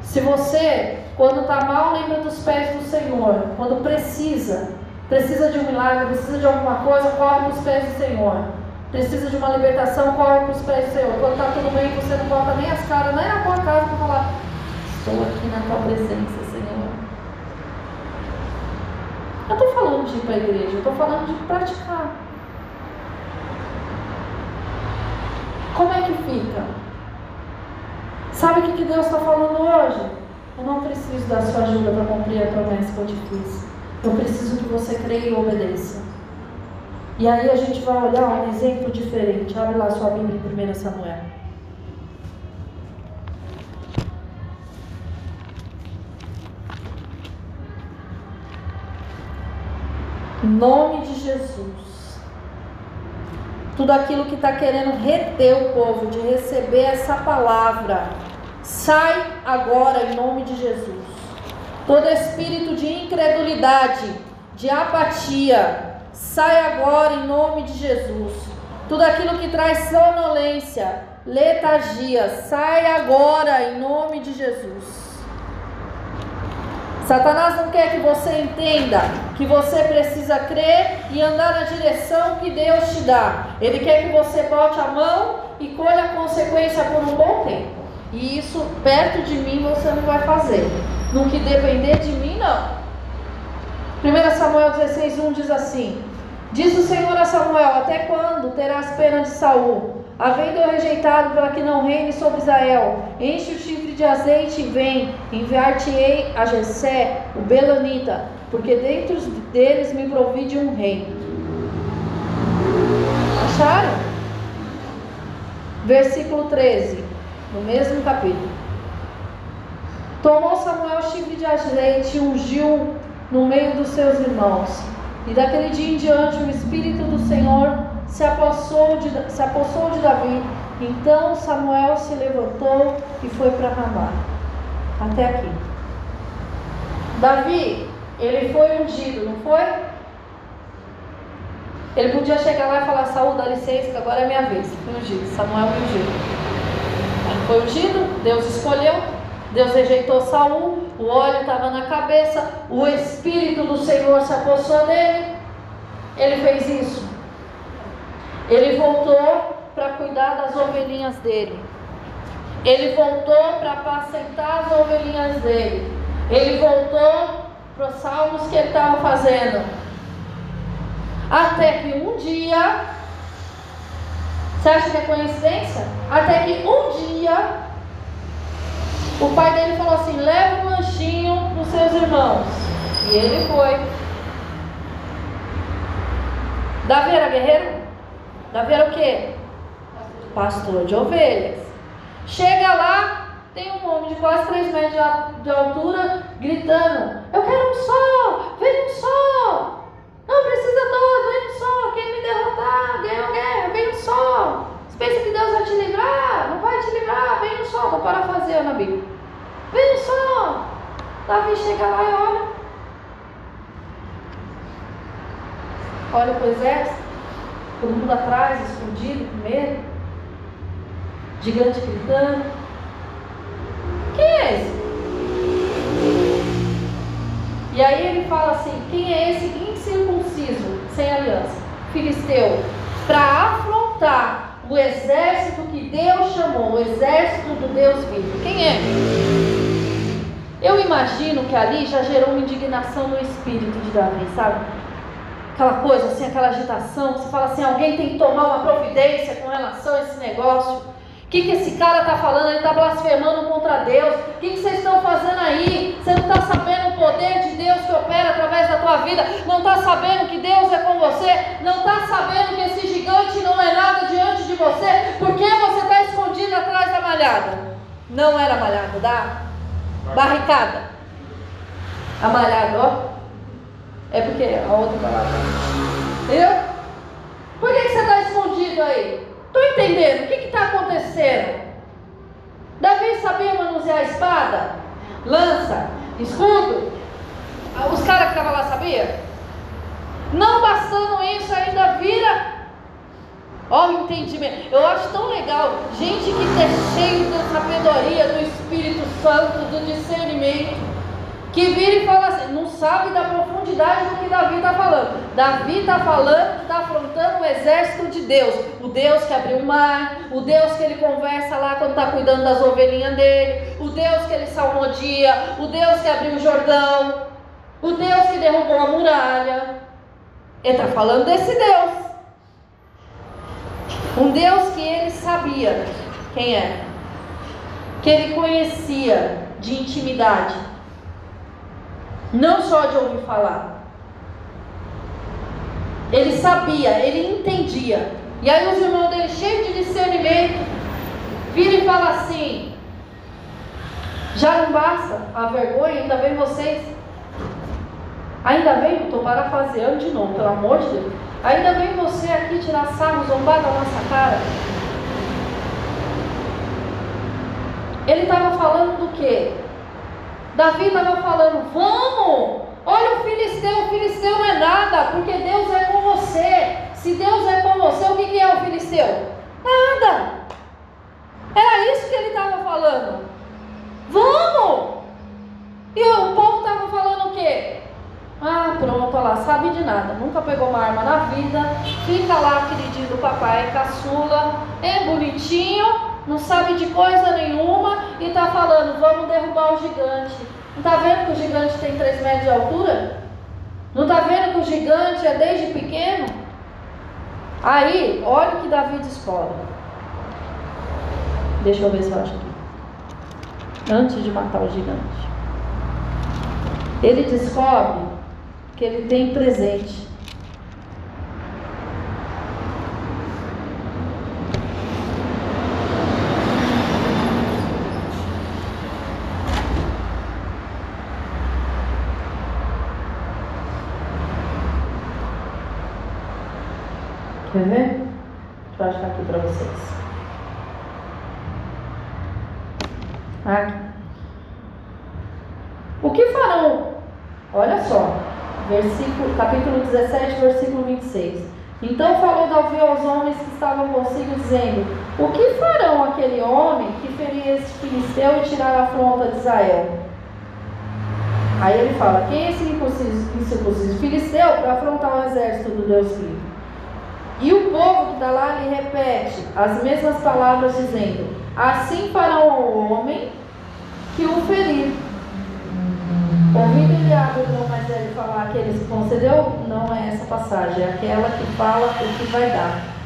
Se você, quando está mal, lembra dos pés do Senhor, quando precisa, precisa de um milagre, precisa de alguma coisa, corre para os pés do Senhor precisa de uma libertação, corre para os pés do Senhor. Quando está tudo bem, você não bota nem as caras, nem na tua casa para falar: Estou aqui na tua presença, Senhor. Eu estou falando de ir para a igreja, eu estou falando de praticar. Como é que fica? Sabe o que Deus está falando hoje? Eu não preciso da sua ajuda para cumprir a promessa que eu te fiz. Eu preciso que você creia e obedeça. E aí a gente vai olhar um exemplo diferente. Abre lá sua Bíblia em 1 Samuel. Em nome de Jesus. Tudo aquilo que está querendo reter o povo de receber essa palavra, sai agora em nome de Jesus. Todo espírito de incredulidade, de apatia, sai agora em nome de Jesus. Tudo aquilo que traz sonolência, letargia, sai agora em nome de Jesus. Satanás não quer que você entenda que você precisa crer e andar na direção que Deus te dá. Ele quer que você bote a mão e colha a consequência por um bom tempo. E isso perto de mim você não vai fazer. No que depender de mim, não. 1 Samuel 16, 1 diz assim: Diz o Senhor a Samuel: Até quando terás pena de Saul? Havendo rejeitado para que não reine sobre Israel, enche o chifre de azeite e vem, enviar-te-ei a Jessé, o Belanita, porque dentro deles me provi de um rei. Acharam? Versículo 13, no mesmo capítulo. Tomou Samuel o chifre de azeite e ungiu no meio dos seus irmãos. E daquele dia em diante o Espírito do Senhor se apossou de, se apossou de Davi. Então Samuel se levantou e foi para Ramá. Até aqui. Davi, ele foi ungido, não foi? Ele podia chegar lá e falar, Saúl, dá licença, que agora é minha vez. Foi ungido. Samuel foi ungido. Foi ungido, Deus escolheu, Deus rejeitou Saul, o óleo estava na cabeça, o Espírito do Senhor se apossou dele. Ele fez isso. Ele voltou para cuidar das ovelhinhas dele. Ele voltou para apacentar as ovelhinhas dele. Ele voltou para os salmos que ele estava fazendo. Até que um dia, você acha que é coincidência? Até que um dia, o pai dele falou assim: leva um lanchinho para os seus irmãos. E ele foi. Davi era guerreiro? Davi era o quê? Pastor de ovelhas. Chega lá, tem um homem de quase 3 metros de altura gritando: Eu quero um só, vem um só. Não precisa todos, vem um só. Quem me derrotar, ganhou guerra, vem um só. Você pensa que Deus vai te livrar? Não vai te livrar, vem um só. Estou parafraseando a Bíblia. Um só. Davi chega lá e olha. Olha para o exército, todo mundo atrás, escondido, com medo. Gigante gritando. Quem é esse? E aí ele fala assim: quem é esse incircunciso, sem aliança, filisteu, para afrontar o exército que Deus chamou, o exército do Deus vivo? Quem é? Eu imagino que ali já gerou uma indignação no espírito de Davi, sabe? Aquela coisa assim, aquela agitação, você fala assim: alguém tem que tomar uma providência com relação a esse negócio. O que, que esse cara está falando? Ele está blasfemando contra Deus. O que, que vocês estão fazendo aí? Você não está sabendo o poder de Deus que opera através da tua vida? Não está sabendo que Deus é com você? Não está sabendo que esse gigante não é nada diante de você? Por que você está escondido atrás da malhada? Não era malhada, dá? Barricada. A malhada, ó. É porque a outra palavra. Entendeu? Por que, que você está escondido aí? Estou entendendo. O que está acontecendo? Davi sabia manusear a espada, lança, escudo. Ah, os caras que estavam lá sabiam? Não bastando isso, ainda vira. Ó, o entendimento. Eu acho tão legal. Gente que é cheio da sabedoria, do Espírito Santo, do discernimento que vira e fala assim, não sabe da profundidade do que Davi está falando. Davi está falando está afrontando o exército de Deus, o Deus que abriu o mar, o Deus que ele conversa lá quando está cuidando das ovelhinhas dele, o Deus que ele salmodia, o Deus que abriu o Jordão, o Deus que derrubou a muralha. Ele está falando desse Deus. Um Deus que ele sabia quem é, que ele conhecia de intimidade não só de ouvir falar. Ele sabia, ele entendia. E aí os irmãos dele, cheios de discernimento, viram e falam assim: já não basta a vergonha, ainda vem vocês. Ainda vem, estou parafraseando de novo, pelo amor de Deus. Ainda vem você aqui tirar sarro, zombar da nossa cara. Ele estava falando do quê? Davi estava falando: vamos, olha o filisteu, o filisteu não é nada, porque Deus é com você. Se Deus é com você, o que, que é o filisteu? Nada. Era isso que ele estava falando. Vamos! E o povo estava falando o quê? Ah, pronto, olha lá, sabe de nada, nunca pegou uma arma na vida, fica lá, queridinho do papai, caçula, é bonitinho, não sabe de coisa nenhuma e está falando, vamos derrubar o gigante. Não está vendo que o gigante tem 3 metros de altura? Não está vendo que o gigante é desde pequeno? Aí, olha o que Davi descobre. Deixa eu ver se eu acho aqui. Antes de matar o gigante. Ele descobre que ele tem presente. Quer ver? Deixa eu achar aqui para vocês. Aqui. O que farão? Olha só, versículo, capítulo 17, versículo 26. Davi aos homens que estavam consigo, dizendo: O que farão aquele homem que ferir esse filisteu e tirar a afronta de Israel? Aí ele fala: Quem é esse incircunciso filisteu para afrontar o exército do Deus vivo? E o povo que está lá lhe repete as mesmas palavras, dizendo: Assim farão ao que o ferir. Ouvindo Eliabe, o irmão mais velho, falar que ele se concedeu, não é essa passagem, é aquela que fala o que vai dar.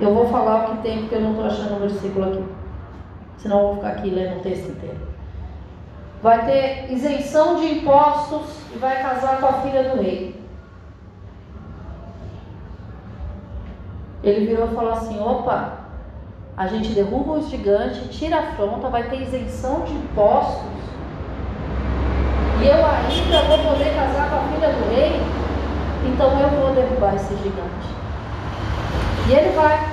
Eu vou falar o que tem, porque eu não estou achando o versículo aqui. Senão eu vou ficar aqui lendo o texto inteiro. Vai ter isenção de impostos e vai casar com a filha do rei. Ele virou e falou assim: opa, a gente derruba o gigante, tira a afronta, vai ter isenção de impostos. E eu ainda vou poder casar com a filha do rei. Então eu vou derrubar esse gigante. E ele vai.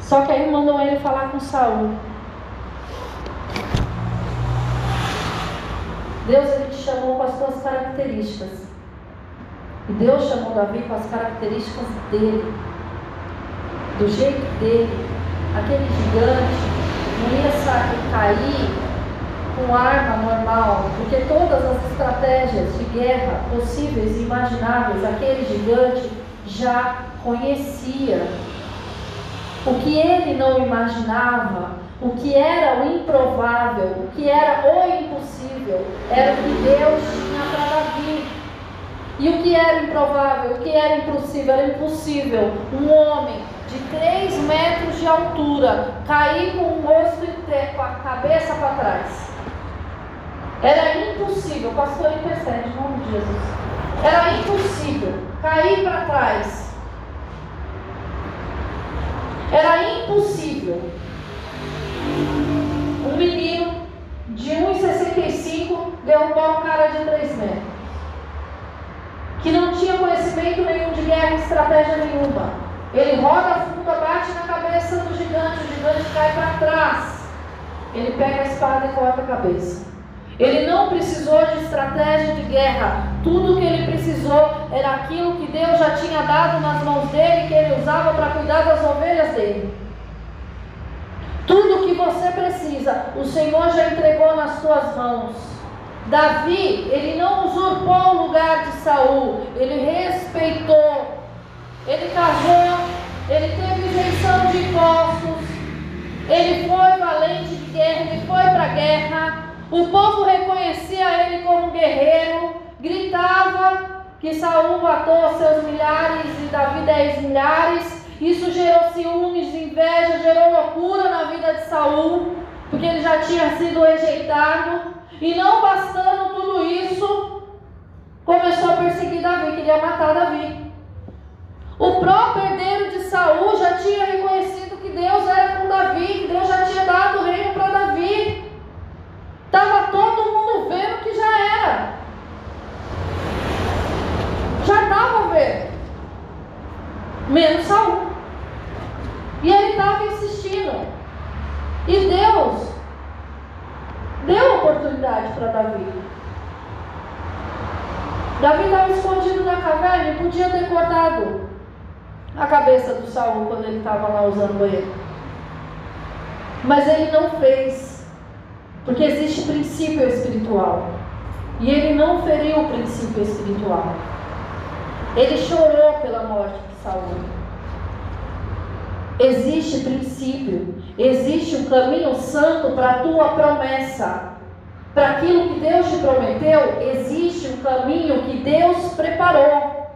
Só que aí mandam ele falar com Saul. Deus ele te chamou com as suas características. E Deus chamou Davi com as características dele, do jeito dele. Aquele gigante não ia cair com arma normal, porque todas as estratégias de guerra possíveis e imagináveis, aquele gigante já conhecia. O que ele não imaginava, o que era o improvável, o que era o impossível, era o que Deus tinha para Davi. E o que era improvável, o que era impossível? Era impossível um homem de 3 metros de altura cair com o rosto inteiro, com a cabeça para trás. Era impossível, pastor intercede, em nome de Jesus. Era impossível cair para trás. Era impossível um menino de 1,65 derrubar um cara de 3 metros que não tinha conhecimento nenhum de guerra e estratégia nenhuma. Ele roda a funda, bate na cabeça do gigante, o gigante cai para trás. Ele pega a espada e corta a cabeça. Ele não precisou de estratégia de guerra. Tudo que ele precisou era aquilo que Deus já tinha dado nas mãos dele, que ele usava para cuidar das ovelhas dele. Tudo que você precisa, o Senhor já entregou nas suas mãos. Davi, ele não usurpou o lugar de Saul, ele respeitou, ele casou, ele teve isenção de impostos, ele foi valente de guerra, ele foi para a guerra, o povo reconhecia ele como guerreiro, gritava que Saul matou seus milhares e Davi dez milhares. Isso gerou ciúmes, inveja, gerou loucura na vida de Saul, porque ele já tinha sido rejeitado. E não bastando tudo isso, começou a perseguir Davi, queria matar Davi. O próprio herdeiro de Saul já tinha reconhecido que Deus era com Davi, que Deus já tinha dado o reino para Davi. Estava todo mundo vendo que já era. Já estava vendo. Menos Saul. E ele estava insistindo. E Deus deu oportunidade para Davi. Davi estava escondido na caverna e podia ter cortado a cabeça do Saul quando ele estava lá usando ele. Mas ele não fez, porque existe princípio espiritual. E ele não feriu o princípio espiritual. Ele chorou pela morte de Saul. Existe princípio, existe um caminho santo para a tua promessa. Para aquilo que Deus te prometeu, existe um caminho que Deus preparou.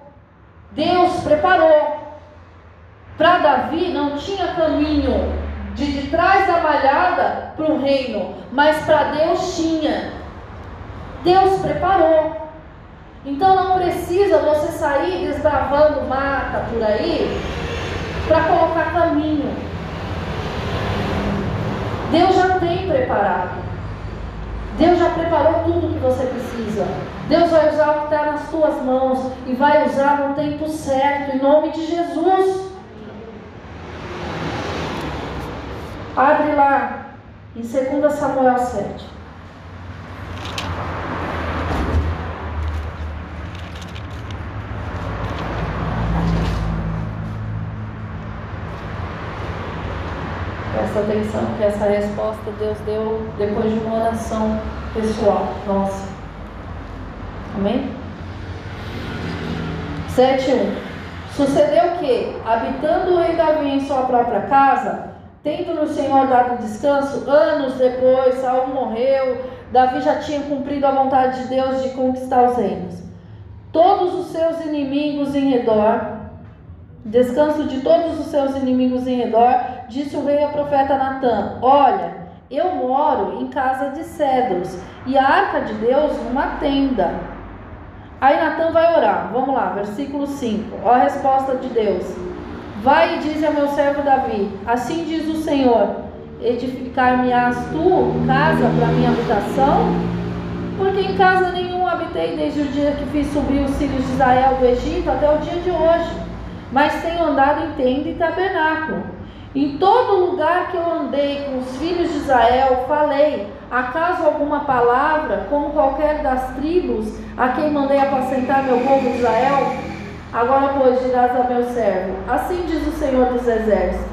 Deus preparou. Para Davi não tinha caminho de, de trás da malhada para o reino, mas para Deus tinha. Deus preparou. Então não precisa você sair desbravando mata por aí para colocar caminho. Deus já tem preparado. Deus já preparou tudo que você precisa. Deus vai usar o que está nas tuas mãos e vai usar no tempo certo, em nome de Jesus. Abre lá em 2 Samuel 7. Atenção que essa resposta Deus deu depois de uma oração pessoal nossa. Amém? 7.1 Sucedeu que, habitando o Davi em sua própria casa, tendo-lhe o Senhor dado descanso, anos depois, Saul morreu, Davi já tinha cumprido a vontade de Deus de conquistar os reinos. Todos os seus inimigos em redor, descanso de todos os seus inimigos em redor, disse o rei ao profeta Natã: Olha, eu moro em casa de cedros e a arca de Deus numa tenda. Aí Natan vai orar. Vamos lá, versículo 5. Olha a resposta de Deus. Vai e diz ao meu servo Davi: Assim diz o Senhor: Edificar-me-ás tu casa para minha habitação? Porque em casa nenhum habitei desde o dia que fiz subir os filhos de Israel do Egito até o dia de hoje. Mas tenho andado em tenda e tabernáculo. Em todo lugar que eu andei com os filhos de Israel, falei: acaso alguma palavra, como qualquer das tribos a quem mandei apacentar meu povo Israel? Agora, pois, dirás a meu servo: Assim diz o Senhor dos Exércitos: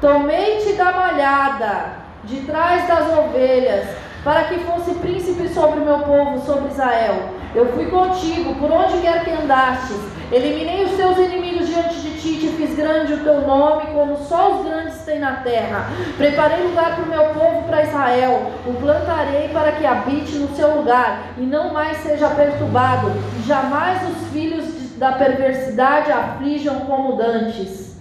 Tomei-te da malhada, de trás das ovelhas, para que fosse príncipe sobre meu povo, sobre Israel. Eu fui contigo, por onde quer que andastes. Eliminei os teus inimigos diante de ti, te fiz grande o teu nome, como só os grandes têm na terra. Preparei lugar para o meu povo, para Israel. O plantarei para que habite no seu lugar, e não mais seja perturbado. Jamais os filhos da perversidade aflijam como dantes.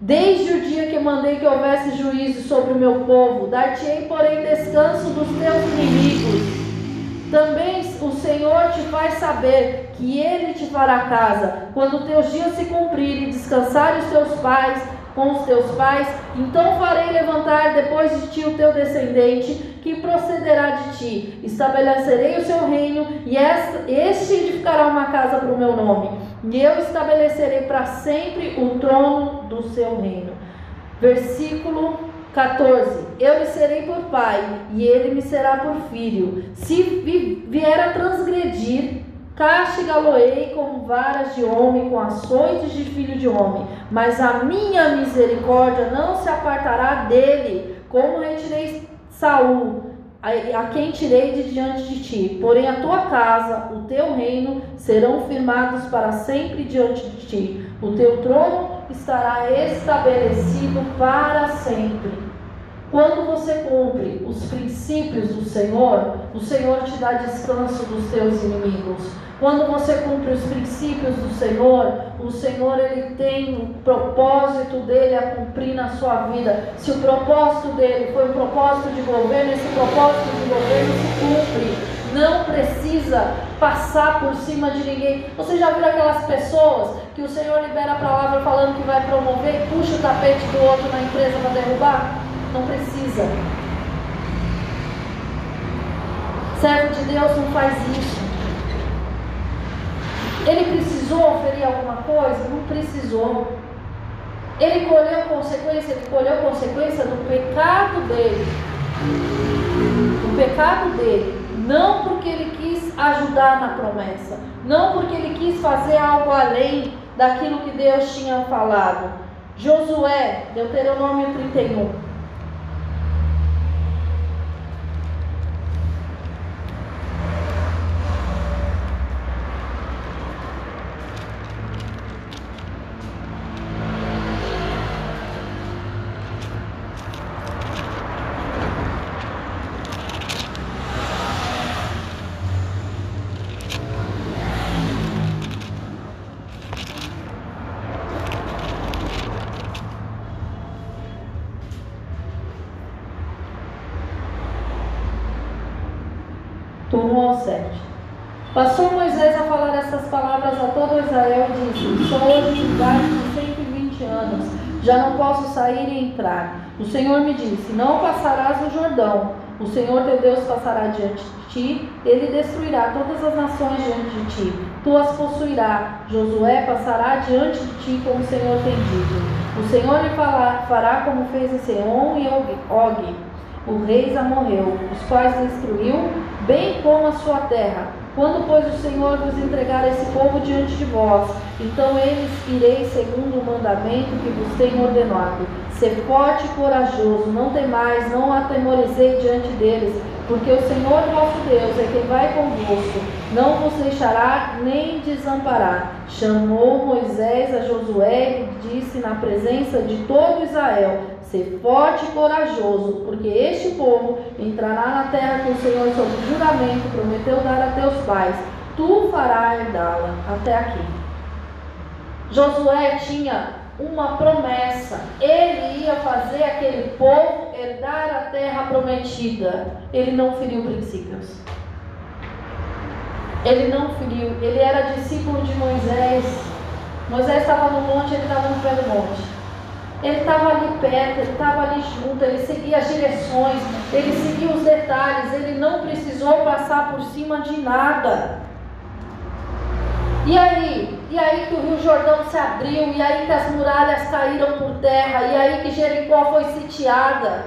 Desde o dia que mandei que houvesse juízo sobre o meu povo, dar-te-ei, porém, descanso dos teus inimigos. Também o Senhor te faz saber que Ele te fará casa, quando teus dias se cumprirem, descansar os teus pais com os teus pais, então farei levantar depois de ti o teu descendente, que procederá de ti. Estabelecerei o seu reino, e este edificará uma casa para o meu nome, e eu estabelecerei para sempre o trono do seu reino. Versículo 14: Eu lhe serei por pai, e ele me será por filho. Se vier a transgredir, castigá-lo-ei com varas de homem, com açoites de filho de homem. Mas a minha misericórdia não se apartará dele, como retirei Saul, a quem tirei de diante de ti. Porém, a tua casa, o teu reino serão firmados para sempre diante de ti. O teu trono estará estabelecido para sempre. Quando você cumpre os princípios do Senhor, o Senhor te dá descanso dos teus inimigos. Quando você cumpre os princípios do Senhor, o Senhor ele tem o propósito dele a cumprir na sua vida. Se o propósito dele foi um propósito de governo, esse propósito de governo se cumpre. Não precisa passar por cima de ninguém. Você já viu aquelas pessoas que o Senhor libera a palavra falando que vai promover e puxa o tapete do outro na empresa para derrubar? Não precisa. Servo de Deus não faz isso. Ele precisou oferir alguma coisa? Não precisou. Ele colheu consequência, ele colheu consequência do pecado dele. Do pecado dele. Não porque ele quis ajudar na promessa. Não porque ele quis fazer algo além daquilo que Deus tinha falado. Josué, Deuteronômio 31. Passou Moisés a falar essas palavras a todo Israel e disse: Sou hoje de idade de 120 anos, já não posso sair e entrar. O Senhor me disse: Não passarás o Jordão. O Senhor teu Deus passará diante de ti, ele destruirá todas as nações diante de ti. Tu as possuirás. Josué passará diante de ti, como o Senhor tem dito. O Senhor lhe fará como fez em Seom e Og, o rei morreu, os quais destruiu, bem como a sua terra Quando, pois, o Senhor vos entregar esse povo diante de vós, então eles ireis segundo o mandamento que vos tenho ordenado. Ser forte e corajoso, não temais, não atemorizei diante deles, porque o Senhor vosso Deus é quem vai convosco, não vos deixará nem desamparar. Chamou Moisés a Josué e disse na presença de todo Israel: Ser forte e corajoso, porque este povo entrará na terra que o Senhor, sob juramento, prometeu dar a teus pais. Tu farás herdá-la. Até aqui. Josué tinha uma promessa. Ele ia fazer aquele povo herdar a terra prometida. Ele não feriu princípios. Ele não feriu. Ele era discípulo de Moisés. Moisés estava no monte, ele estava no pé do monte. Ele estava ali perto, ele estava ali junto, ele seguia as direções, ele seguia os detalhes, ele não precisou passar por cima de nada. E aí? E aí que o Rio Jordão se abriu, e aí que as muralhas caíram por terra, e aí que Jericó foi sitiada.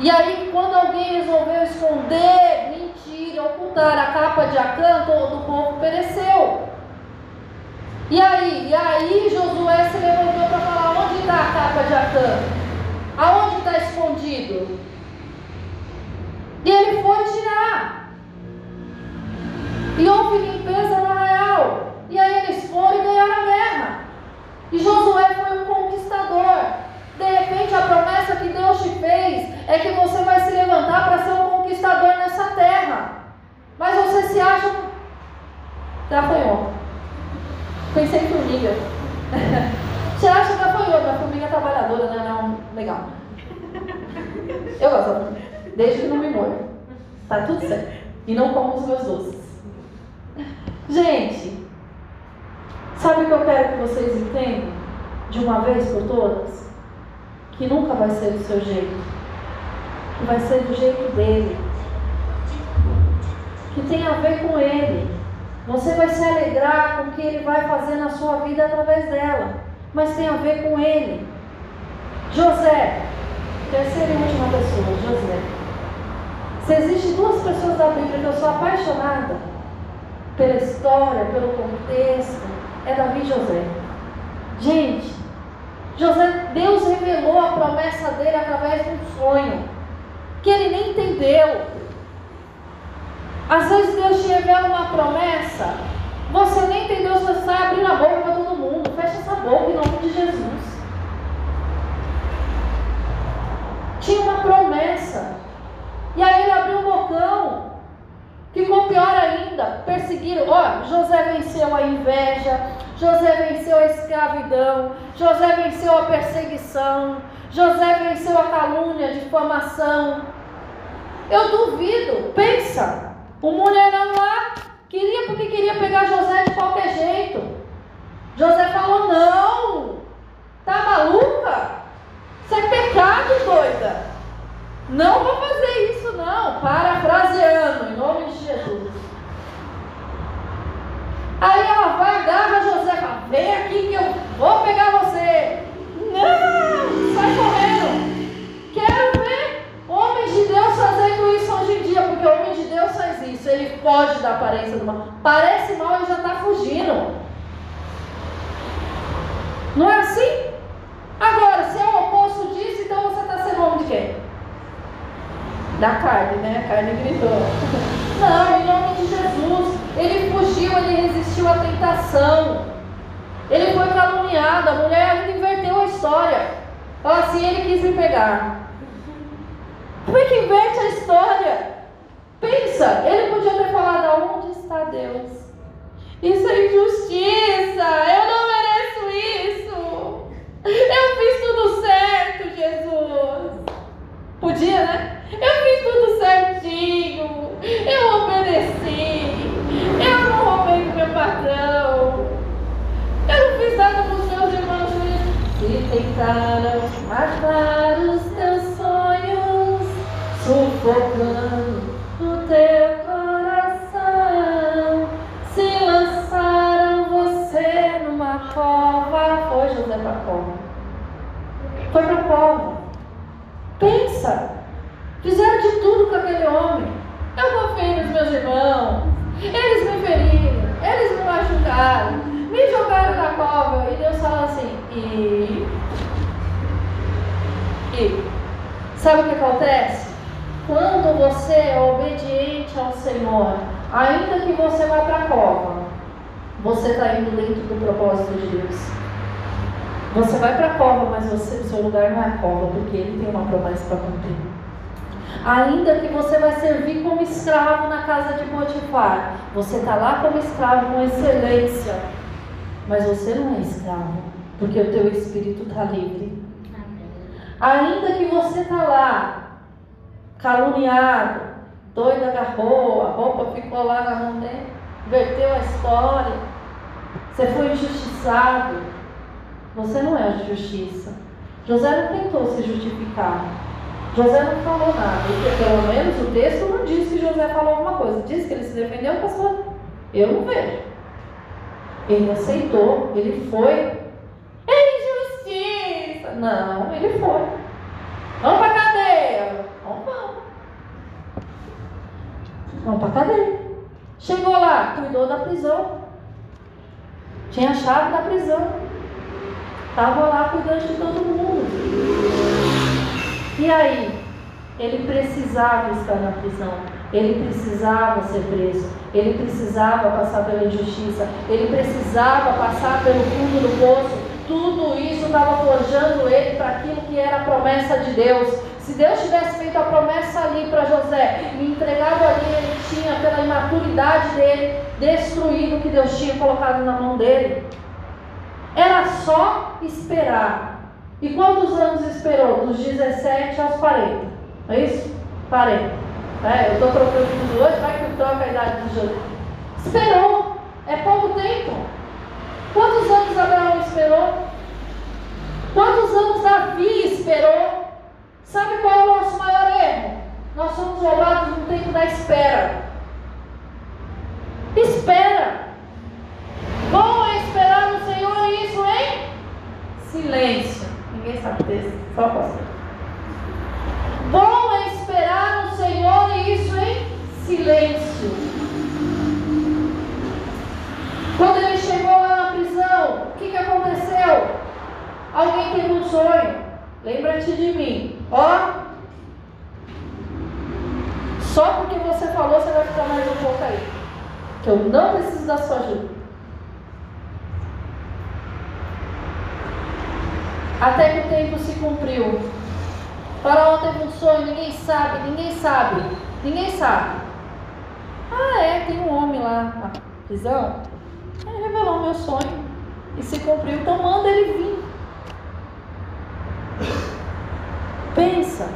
E aí quando alguém resolveu esconder, mentir, ocultar a capa de Acã, todo o povo pereceu. E aí? E aí Josué se levantou para falar: onde está a capa de Acã? Aonde está escondido? E ele foi tirar. E houve limpeza no arraial. E aí eles foram e ganharam a guerra. E Josué foi um conquistador. De repente a promessa que Deus te fez é que você vai se levantar para ser um conquistador nessa terra. Mas você se acha. Já apanhou. Pensei em formiga. Acha que foi outra, formiga trabalhadora, né? Não, legal. Eu gosto. Desde que não me morra. Tá tudo certo. E não como os meus doces. Gente, sabe o que eu quero que vocês entendam? De uma vez por todas? Que nunca vai ser do seu jeito. Que vai ser do jeito dele. Que tem a ver com ele. Você vai se alegrar com o que ele vai fazer na sua vida através dela, mas tem a ver com ele. José, terceira e última pessoa, José. Se existem duas pessoas da Bíblia que eu sou apaixonada pela história, pelo contexto, é Davi e José. Gente, José, Deus revelou a promessa dele através de um sonho que ele nem entendeu. Às vezes Deus te revela uma promessa, você nem entendeu, você sai abrindo a boca para todo mundo. Fecha essa boca em nome de Jesus. Tinha uma promessa. E aí ele abriu o bocão. Ficou pior ainda. Perseguiram. Ó, José venceu a inveja. José venceu a escravidão. José venceu a perseguição. José venceu a calúnia, a difamação. Eu duvido. Pensa. O mulherão lá queria porque queria pegar José de qualquer jeito. José falou: Não, Você está lá, caluniado, doido agarrou, a roupa ficou lá na mão dele, verteu a história, você foi injustiçado, você não é a justiça. José não tentou se justificar. José não falou nada. Porque, pelo menos o texto não diz que José falou alguma coisa. Diz que ele se defendeu, pastor. Eu não vejo. Ele aceitou, ele foi. É injustiça. Não, ele foi. Vamos para cadeia. Vamos, vamos. Vamos para cadeia. Chegou lá, cuidou da prisão. Tinha a chave da prisão. Estava lá cuidando de todo mundo. E aí? Ele precisava estar na prisão. Ele precisava ser preso. Ele precisava passar pela injustiça. Ele precisava passar pelo fundo do poço. Tudo isso estava forjando ele para aquilo que era a promessa de Deus. Se Deus tivesse feito a promessa ali para José e entregado ali, ele tinha, pela imaturidade dele, destruído o que Deus tinha colocado na mão dele. Era só esperar. E quantos anos esperou? Dos 17 aos 40. Não é isso? 40. É, eu estou trocando tudo hoje, vai que troca a idade de José. Esperou. É pouco tempo. Quantos anos Abraão esperou? Quantos anos Davi esperou? Sabe qual é o nosso maior erro? Nós somos roubados no tempo da espera. Espera. Bom é esperar no Senhor isso em silêncio. Ninguém sabe desse, só você. Bom é esperar no Senhor e isso em silêncio. Quando ele chegou lá na prisão, o que, que aconteceu? Alguém teve um sonho. Lembra-te de mim. Ó. Só porque você falou, você vai ficar mais um pouco aí. Que eu não preciso da sua ajuda. Até que o tempo se cumpriu. Faraó teve um sonho, ninguém sabe, ninguém sabe, ninguém sabe. Ah, é, tem um homem lá na prisão. Ele revelou meu sonho e se cumpriu, então manda ele vir. Pensa,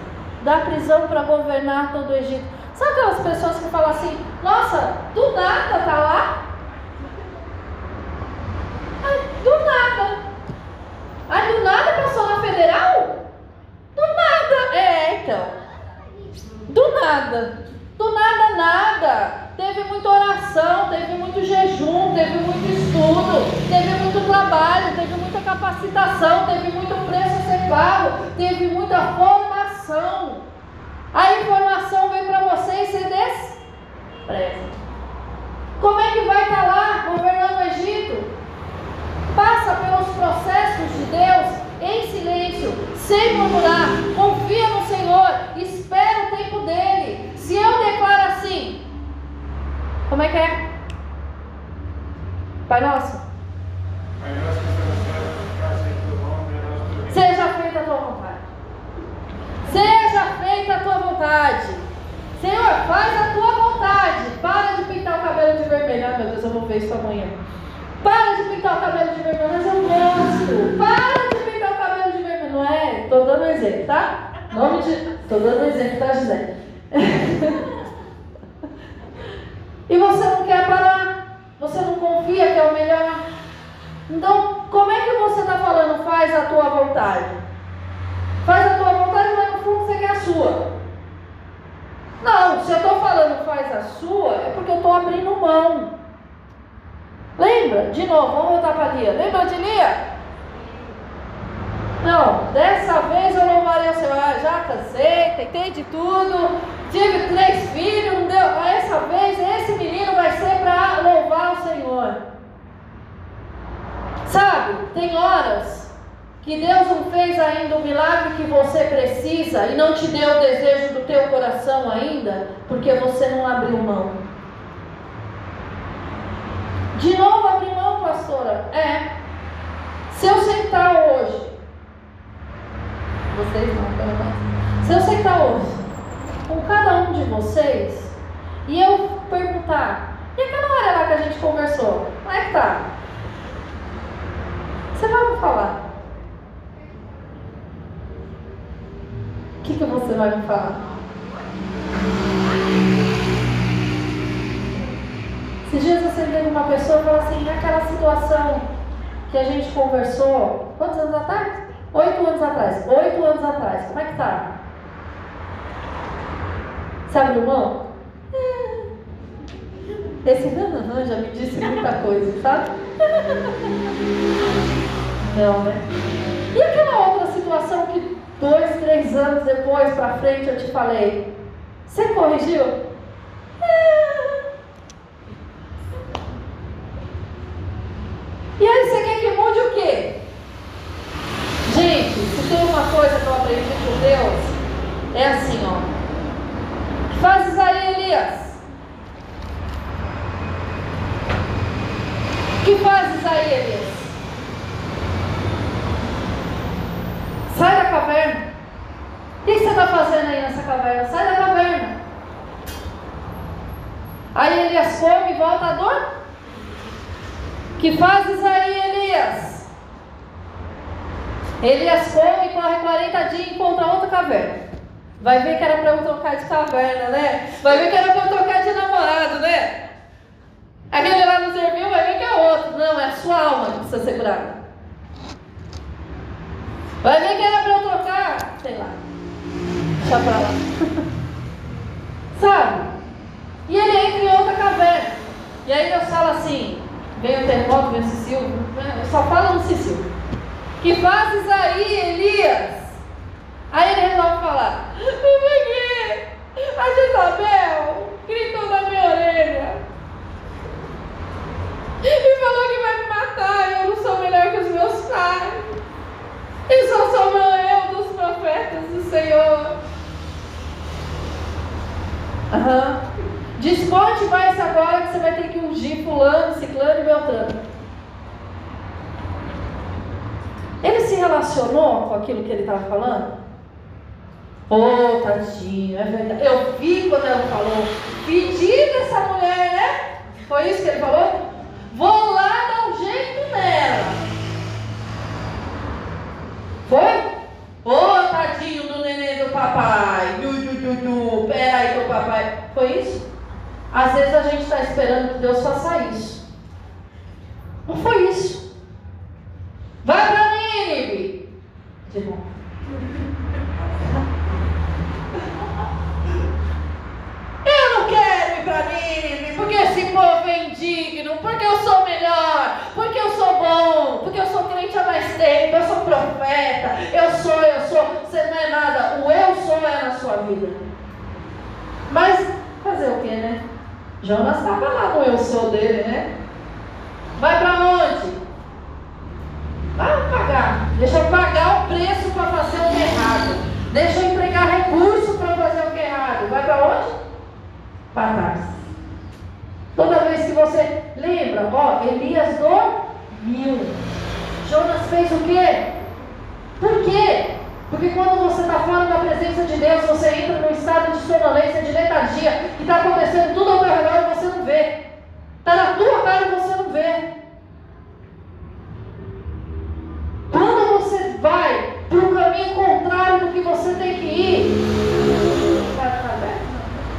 da prisão para governar todo o Egito. Sabe aquelas pessoas que falam assim, nossa, do nada tá lá? do nada. Aí do nada passou na federal? Do nada. É, então. Do nada. Do nada, nada. Teve muita oração, teve muito jejum, teve muito estudo, teve muito trabalho, teve muita capacitação, teve muito preço ser pago, teve muita formação. A informação vem para você e você despreza. Como é que vai estar lá governando o Egito? Passa pelos processos de Deus em silêncio, sem murmurar. Confia no Senhor, espera o tempo dele. Se eu declaro assim, como é que é? Pai nosso. Pai nosso que Seja feita a tua vontade. Seja feita a tua vontade. Senhor, faz a tua vontade. Para de pintar o cabelo de vermelho. Ai meu Deus, eu vou ver isso amanhã. Para de pintar o cabelo de vermelho, mas eu gosto. Para de pintar o cabelo de vermelho. Não é? Estou dando exemplo, tá? Nome de. Estou dando exemplo, tá, José? E você não quer parar. Você não confia que é o melhor. Então, como é que você está falando? Faz a tua vontade. Faz a tua vontade, mas no fundo você quer a sua. Não, se eu estou falando faz a sua, é porque eu estou abrindo mão. Lembra? De novo, vamos voltar para Lia. Lembra de Lia? Não, dessa vez eu louvarei o Senhor. Ah, já cansei, tentei de tudo, tive três filhos, não deu. Essa vez esse menino vai ser para louvar o Senhor. Sabe, tem horas que Deus não fez ainda o milagre que você precisa e não te deu o desejo do teu coração ainda, porque você não abriu mão. De novo abrir mão, pastora? É. Se eu sentar hoje, vocês não, pelo menos. Se eu sentar hoje com cada um de vocês e eu perguntar, e aquela hora lá que a gente conversou, como é que tá? Você vai me falar. O que, que você vai me falar? Esses dias você veio uma pessoa e assim, naquela situação que a gente conversou, quantos anos atrás? Oito anos atrás. Oito anos atrás. Como é que tá? Você abriu mão? É. Esse já me disse muita coisa, sabe? Não, né? E aquela outra situação que dois, três anos depois para frente eu te falei? Você corrigiu? É. E aí você quer que mude o quê? Gente, se tem uma coisa que eu aprendi com Deus, é assim, ó. Fazes aí, Elias? que fazes aí, Elias? Sai da caverna. O que você está fazendo aí nessa caverna? Sai da caverna. Aí Elias come e volta à dor. Que fazes aí, Elias? Elias come, corre 40 dias e encontra outra caverna. Vai ver que era para eu trocar de caverna, né? Vai ver que era para eu trocar de namorado, né? Aquele lá não serviu, vai ver que é outro. Não, é a sua alma que precisa ser curada. Vai ver que era para eu trocar, sei lá. Deixa pra lá. Sabe? E ele entra em outra caverna. E aí Deus fala assim: vem o terremoto, vem o Cecil. Eu só falo no Cecil. Que fazes aí, Elias? Aí ele resolve falar: Porque a Jezabel gritou na minha orelha e falou que vai me matar. Eu não sou melhor que os meus pais. E só sou eu dos profetas do Senhor. Aham. Desponte mais agora que você vai ter que ungir fulano, ciclano e beltrano. Ele se relacionou com aquilo que ele estava falando? Oh, tadinho, é verdade. Eu vi quando ela falou, pedi dessa mulher, né? Foi isso que ele falou? Vou lá dar um jeito nela. Foi? Ô, oh, tadinho do neném do papai. Papai. Foi isso? Às vezes a gente está esperando que Deus faça isso. Não foi isso. Vai para Nínive. Tipo. Eu não quero ir para Nínive, porque esse povo é indigno, porque eu sou melhor, porque eu sou bom, porque eu sou crente há mais tempo, eu sou profeta, eu sou, eu sou, você não é nada, o eu sou é na sua vida. Fazer o que, né? Jonas estava lá no eu sou dele, né? Vai para onde? Vai pagar. Deixa eu pagar o preço para fazer o que é errado. Deixa eu empregar recurso para fazer o que é errado. Vai para onde? Para trás. Toda vez que você lembra, ó, Elias dormiu. Jonas fez o quê? Por quê? Porque quando você está fora da presença de Deus, você entra num estado de sonolência, de letargia, e está acontecendo tudo ao teu redor e você não vê. Está na tua cara e você não vê. Quando você vai para o caminho contrário do que você tem que ir,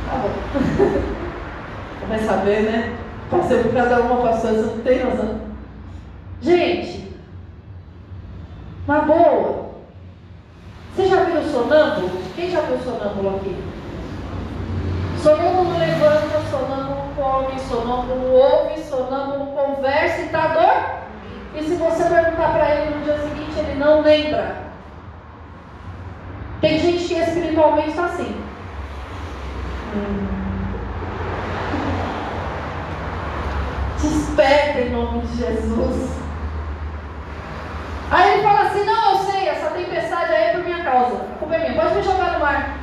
tá bom. Vai saber, né? Passei por cada uma passando, você não tem razão. Gente, na boa, você já viu o sonâmbulo? Quem já viu o sonâmbulo aqui? Sonâmbulo levanta, sonâmbulo come, sonâmbulo ouve, sonâmbulo conversa e está dor? E se você perguntar para ele no dia seguinte, ele não lembra. Tem gente que espiritualmente está assim. Desperta em nome de Jesus. Pode me jogar no mar?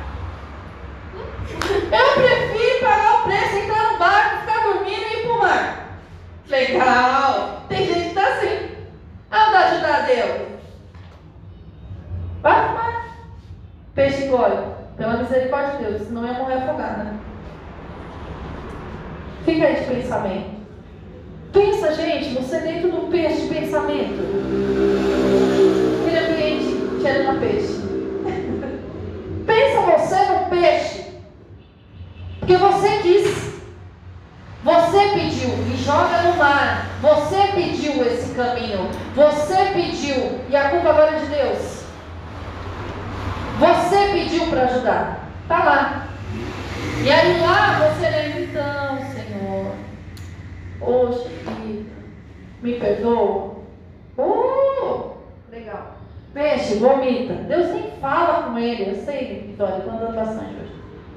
Eu prefiro pagar o preço, entrar no barco, ficar dormindo e ir pro mar. Legal. Tem gente que tá assim. Ah, dá ajudar a Deus. Vai, vai. Peixe engole. Pela misericórdia de Deus, senão ia morrer afogada. Fica aí de pensamento. Pensa, gente, você dentro do peixe de pensamento. Tira ambiente, tira no peixe. Peixe. Porque você disse. Você pediu e joga no mar. Você pediu esse caminho. Você pediu. E a culpa agora é de Deus. Você pediu para ajudar. Está lá. E aí lá você lembra, então, Senhor. Oxe, me perdoa. Oh, legal. Peixe, vomita. Deus nem fala com ele. Eu sei, Vitória, estou andando bastante hoje.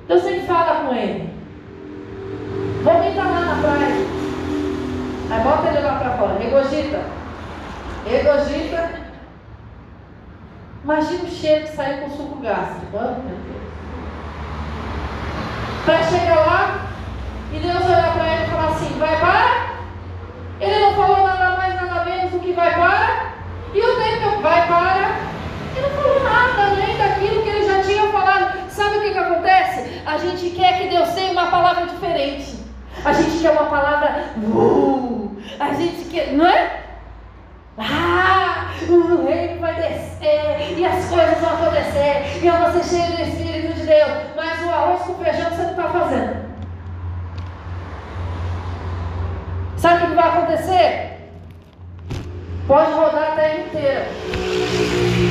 Deus nem fala com ele. Vomita lá na praia. Aí bota ele lá para fora. Regogita. Regogita. Imagina o cheiro que saiu com suco gástrico. Deus. Para chegar lá e Deus olhar para ele e falar assim: vai para? Ele não falou nada mais, nada menos do que vai para. E o tempo vai para. Ele não falou nada além daquilo que ele já tinha falado. Sabe o que, que acontece? A gente quer que Deus tenha uma palavra diferente. A gente quer uma palavra. Uh, a gente quer. Não é? Ah, o reino vai descer e as coisas vão acontecer e eu vou ser cheio do Espírito de Deus. Mas o arroz com feijão você não está fazendo. Sabe o que vai acontecer? Pode rodar a terra inteira.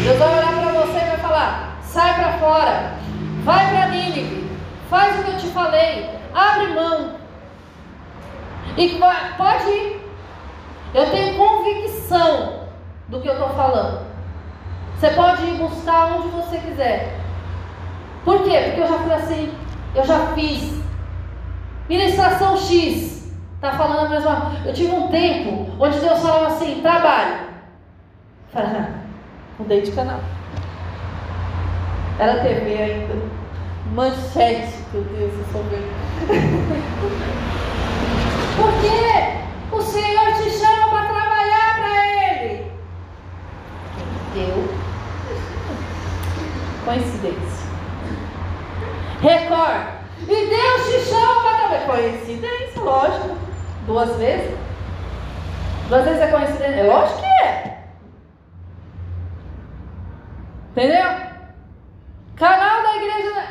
Deus vai olhar para você e vai falar: sai para fora, vai para Nínive, faz o que eu te falei, abre mão. E pode ir. Eu tenho convicção do que eu estou falando. Você pode ir buscar onde você quiser. Por quê? Porque eu já fui assim, eu já fiz. Ministração X. Está falando a mesma. Eu tive um tempo onde Deus falava assim: trabalho. Falei, mudei de canal. Era TV ainda. Manchete, meu Deus, eu sou bem. Porque o Senhor te chama para trabalhar para Ele. Deu. Coincidência. Record. E Deus te chama para trabalhar. Coincidência, lógico. Duas vezes? Duas vezes é coincidência? É lógico que é. Entendeu? Canal da igreja.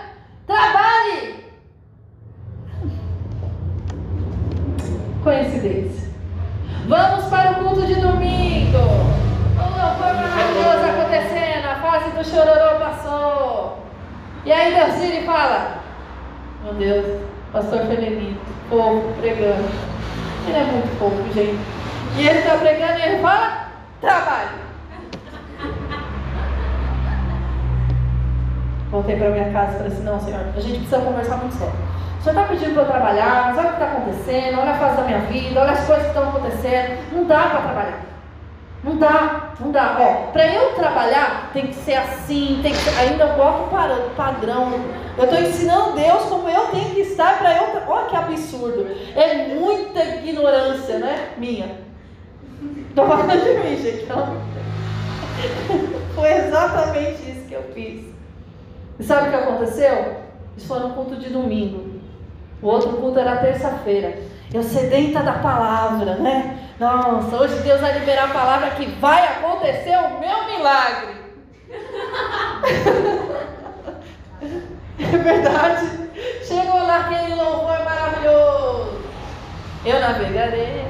Trabalhe! Coincidência. Vamos para o culto de domingo. Oh, foi maravilhoso acontecendo. A fase do chororô passou. E aí Deus vira e fala: Meu Deus, pastor Felenito, povo pregando. Ele é muito fofo, gente. E ele está pregando e ele fala: trabalho. Voltei para minha casa e falei assim: não, senhor, a gente precisa conversar muito sério. O senhor está pedindo para eu trabalhar, mas olha o que está acontecendo, olha a fase da minha vida, olha as coisas que estão acontecendo. Não dá para trabalhar. Não dá, não dá. Ó, para eu trabalhar tem que ser assim, tem que ainda eu boto padrão. Eu estou ensinando Deus como eu tenho que estar para eu. Olha que absurdo. É muita ignorância, né? Minha. Estou falando de mim, gente. Foi exatamente isso que eu fiz. E sabe o que aconteceu? Isso foi no culto de domingo. O outro culto era terça-feira. Eu sedenta da palavra, né? Nossa, hoje Deus vai liberar a palavra que vai acontecer o meu milagre. é verdade. Chegou lá aquele louvor maravilhoso. Eu navegarei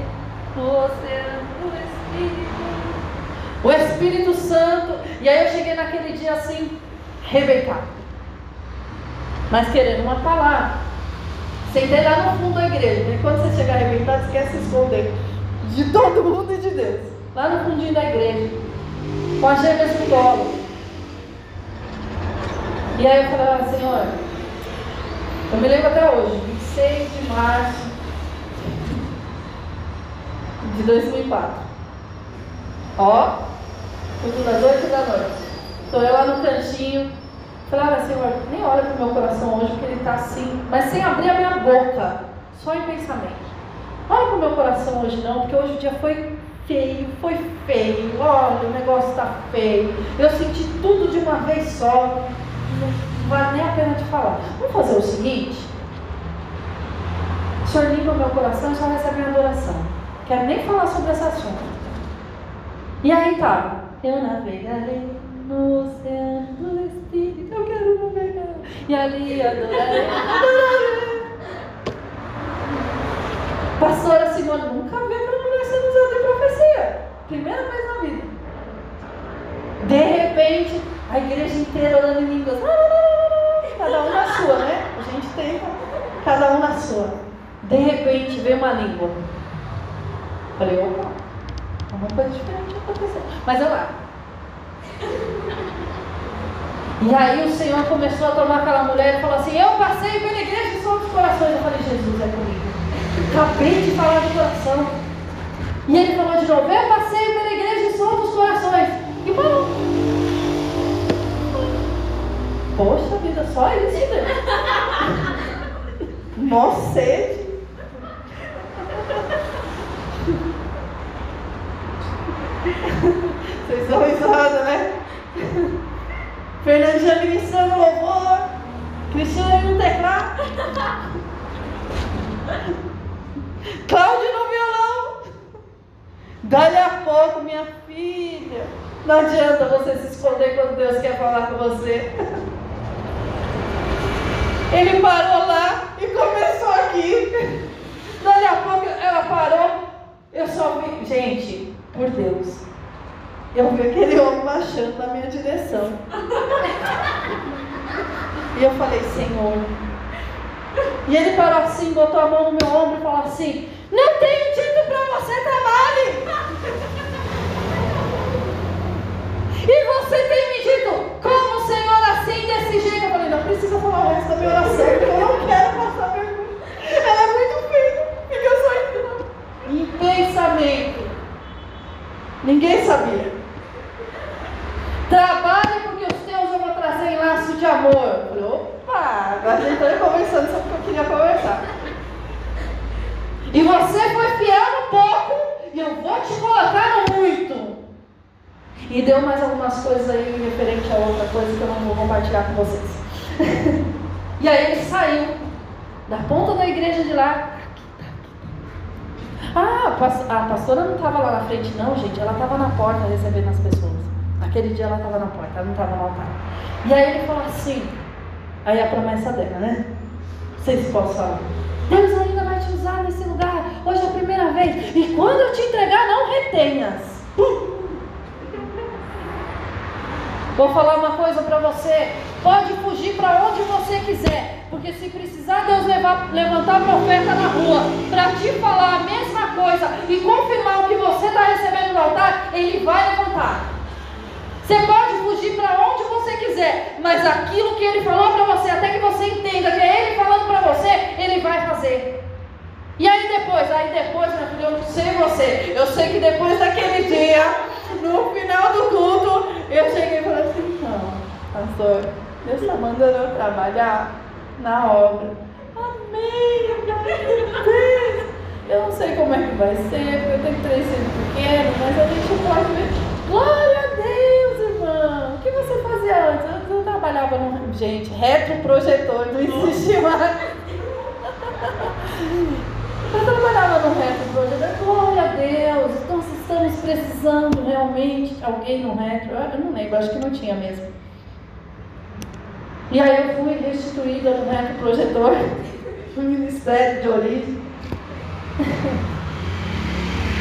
no oceano do Espírito. O Espírito Santo. E aí eu cheguei naquele dia assim, rebecado. Mas querendo uma palavra. Sentei lá no fundo da igreja. E quando você chegar arrebentado, esquece de esconder de todo mundo e de Deus. Lá no fundinho da igreja. Com as gêmeas no. E aí eu falei, ah, Senhor, eu me lembro até hoje, 26 de março de 2004. Ó, tudo das 8 da noite. Estou eu lá no cantinho. Falei, olha, Senhor, nem olha para o meu coração hoje, porque ele está assim, mas sem abrir a minha boca, só em pensamento. Olha para o meu coração hoje não, porque hoje o dia foi feio, foi feio. Olha, o negócio está feio. Eu senti tudo de uma vez só. Não vale nem a pena te falar. Vamos fazer o seguinte? O Senhor limpa meu coração e só recebe minha adoração. Quero nem falar sobre esse assunto. E aí tá. Eu navegarei no oceano do Espírito. Eu quero navegar. E ali adorarei. Pastora Simone nunca viu uma mulher sendo usada em profecia. Primeira vez na vida. De repente, a igreja inteira orando em línguas. Cada um na sua, né? A gente tem cada um na sua. De repente veio uma língua. Falei, opa, uma coisa diferente aconteceu. Mas eu lá. E aí o Senhor começou a tomar aquela mulher e falou assim: Eu passei pela igreja de São dos Corações. Eu falei, Jesus é comigo. Acabei de falar do coração. E ele falou de novo: Eu passei pela igreja de São dos Corações. E parou. Poxa vida, só isso, Deus. Mó sede. Vocês estão risada, né? Fernandinha ministrando louvor. Cristiano no teclado. Cláudio no violão. Dali a pouco, minha filha. Não adianta você se esconder quando Deus quer falar com você. Ele parou lá e começou aqui. Dali a pouco ela parou. Eu só vi. Gente, por Deus. Eu vi aquele homem baixando na minha direção. E eu falei, Senhor. E ele parou assim, botou a mão no meu ombro e falou assim: Não tenho dito para você trabalhe. E você tem me dito, como Senhor, assim, desse jeito. Eu falei, não precisa falar o resto da minha oração, porque eu não quero passar vergonha. Ela é muito feia, fica só indo. Em pensamento. Ninguém sabia. Trabalhe porque os teus eu vou trazer em laço de amor. Eu agora a gente está conversando sobre o que eu queria conversar. E você foi fiel no pouco, e eu vou te colocar no muito. E deu mais algumas coisas aí referente a outra coisa que eu não vou compartilhar com vocês. e aí ele saiu da ponta da igreja de lá. Ah, a pastora não estava lá na frente, não, gente. Ela estava na porta recebendo as pessoas. Aquele dia ela estava na porta, ela não estava no altar. E aí ele falou assim: aí a promessa dela, né? Vocês possam. Deus ainda vai te usar nesse lugar. Hoje é a primeira vez. E quando eu te entregar, não retenhas. Vou falar uma coisa para você. Pode fugir para onde você quiser. Porque se precisar Deus levar, levantar profeta na rua para te falar a mesma coisa e confirmar o que você está recebendo no altar, Ele vai levantar. Você pode fugir para onde você quiser, mas aquilo que Ele falou para você, até que você entenda que é Ele falando para você, Ele vai fazer. E aí depois, aí depois, minha filha, eu não sei você, eu sei que depois daquele dia, no final do culto, eu cheguei e falei assim, não, pastor, Deus está mandando eu trabalhar na obra. Amém, Deus. Eu não sei como é que vai ser, porque eu tenho três filhos pequenos, mas a gente pode ver. Glória fazia antes? Eu, eu trabalhava no. Gente, retroprojetor, não existe mais. Eu trabalhava no retro projetor. Glória a Deus. Então, se estamos precisando realmente de alguém no retro. Eu não lembro, acho que não tinha mesmo. E aí eu fui restituída no retro projetor, no ministério de origem.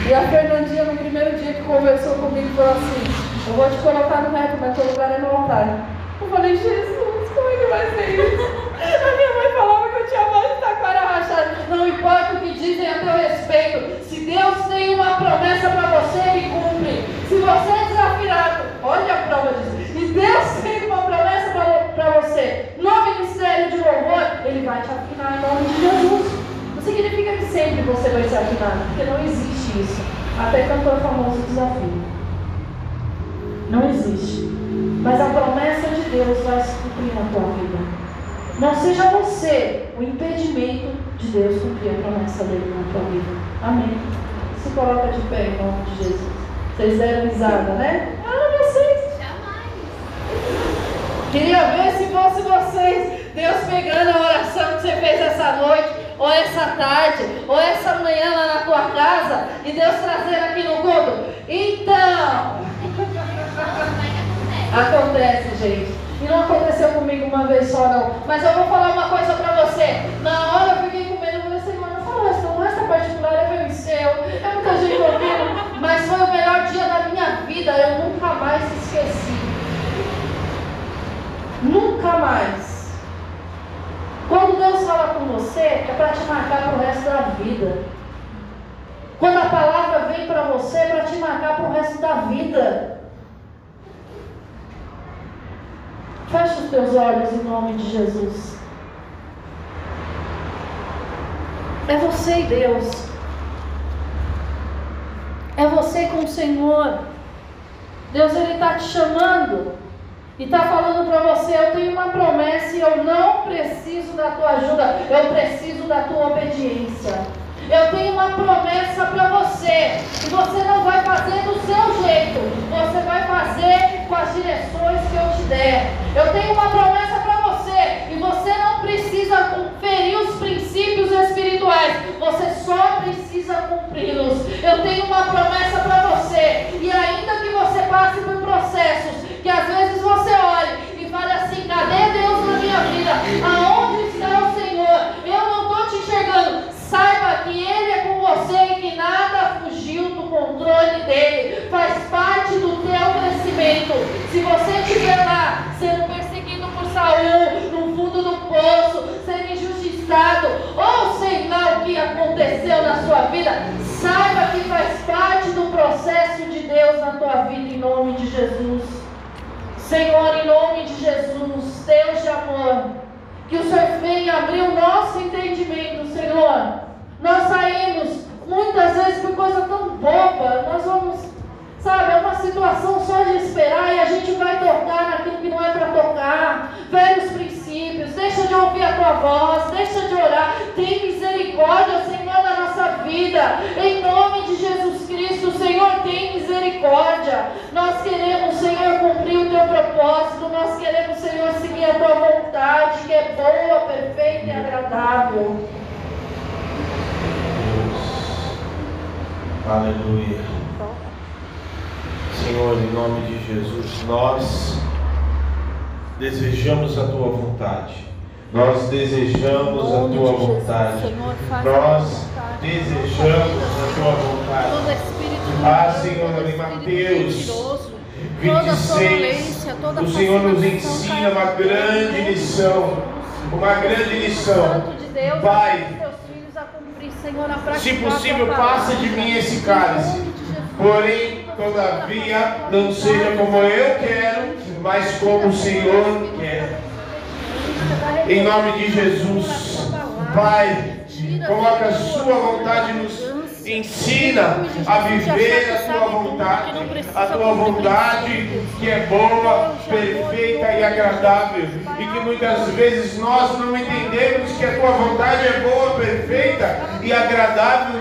E a Fernandinha, no primeiro dia que conversou comigo, falou assim: Eu vou te colocar no retro, mas teu lugar é no altar. Eu falei: Jesus, como é que vai ser isso? A minha mãe falava que eu tinha mais taquara rachada. Não importa o que dizem a teu respeito. Se Deus tem uma promessa para você, Ele cumpre. Se você é desafinado, olha a prova disso. E Deus tem uma promessa para você no ministério de louvor, Ele vai te afinar em nome de Jesus. Não significa que sempre você vai ser afinado, porque não existe isso. Até cantor famoso desafio. Não existe. Mas a promessa de Deus vai se cumprir na tua vida. Não seja você o impedimento de Deus cumprir a promessa dele na tua vida. Amém. Se coloca de pé em nome de Jesus. Vocês deram risada, né? Ah, vocês. Queria ver se fosse vocês, Deus pegando a oração que você fez essa noite ou essa tarde, ou essa manhã lá na tua casa, e Deus trazer aqui no culto. Então, acontece, gente. E não aconteceu comigo uma vez só, não. Mas eu vou falar uma coisa para você. Na hora eu fiquei com medo, eu falei, Senhor, não fala essa, não essa particular é meu seu. É muita gente ouvindo. Mas foi o melhor dia da minha vida. Eu nunca mais esqueci. Nunca mais. Quando Deus fala com você, é para te marcar para o resto da vida. Quando a palavra vem para você, é para te marcar para o resto da vida. Feche os teus olhos em nome de Jesus. É você e Deus. É você com o Senhor. Deus ele está te chamando e está falando para você: eu tenho uma promessa e eu não preciso da tua ajuda, eu preciso da tua obediência. Eu tenho uma promessa para você. E você não vai fazer do seu jeito. Você vai fazer com as direções que eu te der. Eu tenho uma promessa para você. E você não precisa ferir os princípios espirituais. Você só precisa cumpri-los. Eu tenho uma promessa para você. E ainda que você passe por processos que às vezes você olhe e fale assim: cadê Deus na minha vida? Aonde está o Senhor? Eu não estou te enxergando. Saiba que Ele é com você e que nada fugiu do controle dele. Faz parte do teu crescimento. Se você estiver lá sendo perseguido por Saul, no fundo do poço, sendo injustiçado, ou sei lá o que aconteceu na sua vida, saiba que faz parte do processo de Deus na tua vida, em nome de Jesus. Senhor, em nome de Jesus, Deus de amor. Que o Senhor venha abrir o nosso entendimento, Senhor. Nós saímos muitas vezes por coisa tão boba. Nós vamos, sabe, é uma situação só de esperar e a gente vai tocar naquilo que não é para tocar. Velhos princípios, deixa de ouvir a tua voz, deixa de orar. Tem misericórdia, Senhor, vida. Em nome de Jesus Cristo, Senhor, tem misericórdia. Nós queremos, Senhor, cumprir o teu propósito. Nós queremos, Senhor, seguir a tua vontade, que é boa, perfeita e agradável. Aleluia. Senhor, em nome de Jesus, nós desejamos a tua vontade. Nós desejamos a tua vontade. Nós desejamos a tua vontade. Ah, Senhor, em Mateus 26, o Senhor nos ensina uma grande lição. Uma grande lição. Pai, se possível, passa de mim esse cálice. Porém, todavia, não seja como eu quero, mas como o Senhor quer. Em nome de Jesus, Pai, coloca a sua vontade nos ensina a viver a tua vontade, a tua vontade que é boa, perfeita e agradável, e que muitas vezes nós não entendemos que a tua vontade é boa, perfeita e agradável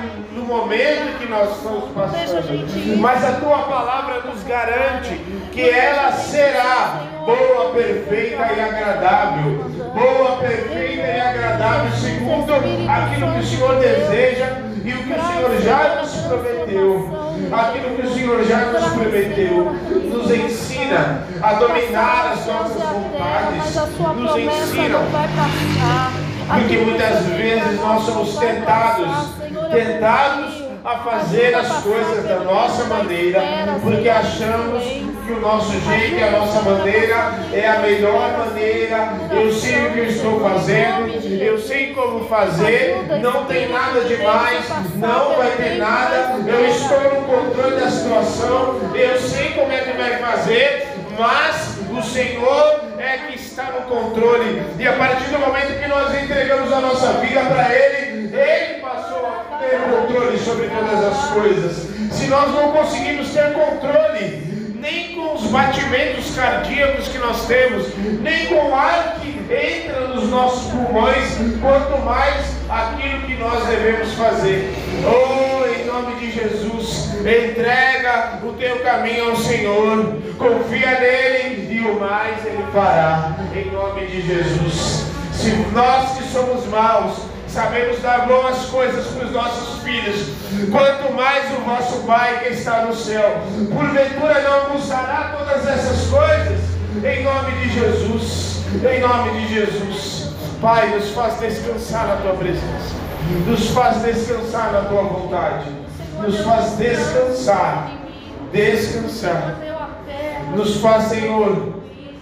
momento que nós estamos passando. Mas a tua palavra nos garante que ela será boa, perfeita e agradável. Boa, perfeita e agradável, segundo aquilo que o Senhor deseja e o que o Senhor já nos prometeu, aquilo que o Senhor já nos prometeu, nos ensina a dominar as nossas vontades, nos ensina porque muitas vezes nós somos tentados, tentados a fazer as coisas da nossa maneira, porque achamos que o nosso jeito e a nossa maneira é a melhor maneira. Eu sei o que eu estou fazendo, eu sei como fazer, não tem nada demais, não vai ter nada. Eu estou no controle da situação, eu sei como é que vai fazer, mas o Senhor é que está no controle. E a partir do momento que nós entregamos a nossa vida para Ele, Ele passou a ter controle sobre todas as coisas. Se nós não conseguimos ter controle, nem com os batimentos cardíacos que nós temos, nem com o ar que entra nos nossos pulmões, quanto mais aquilo que nós devemos fazer. Oh, nome de Jesus, entrega o teu caminho ao Senhor, confia nele e o mais ele fará. Em nome de Jesus. Se nós que somos maus, sabemos dar boas coisas para os nossos filhos. Quanto mais o vosso Pai que está no céu, porventura não dará todas essas coisas? Em nome de Jesus, em nome de Jesus. Pai, nos faz descansar na tua presença, nos faz descansar na tua vontade, nos faz descansar, descansar. Nos faz, Senhor,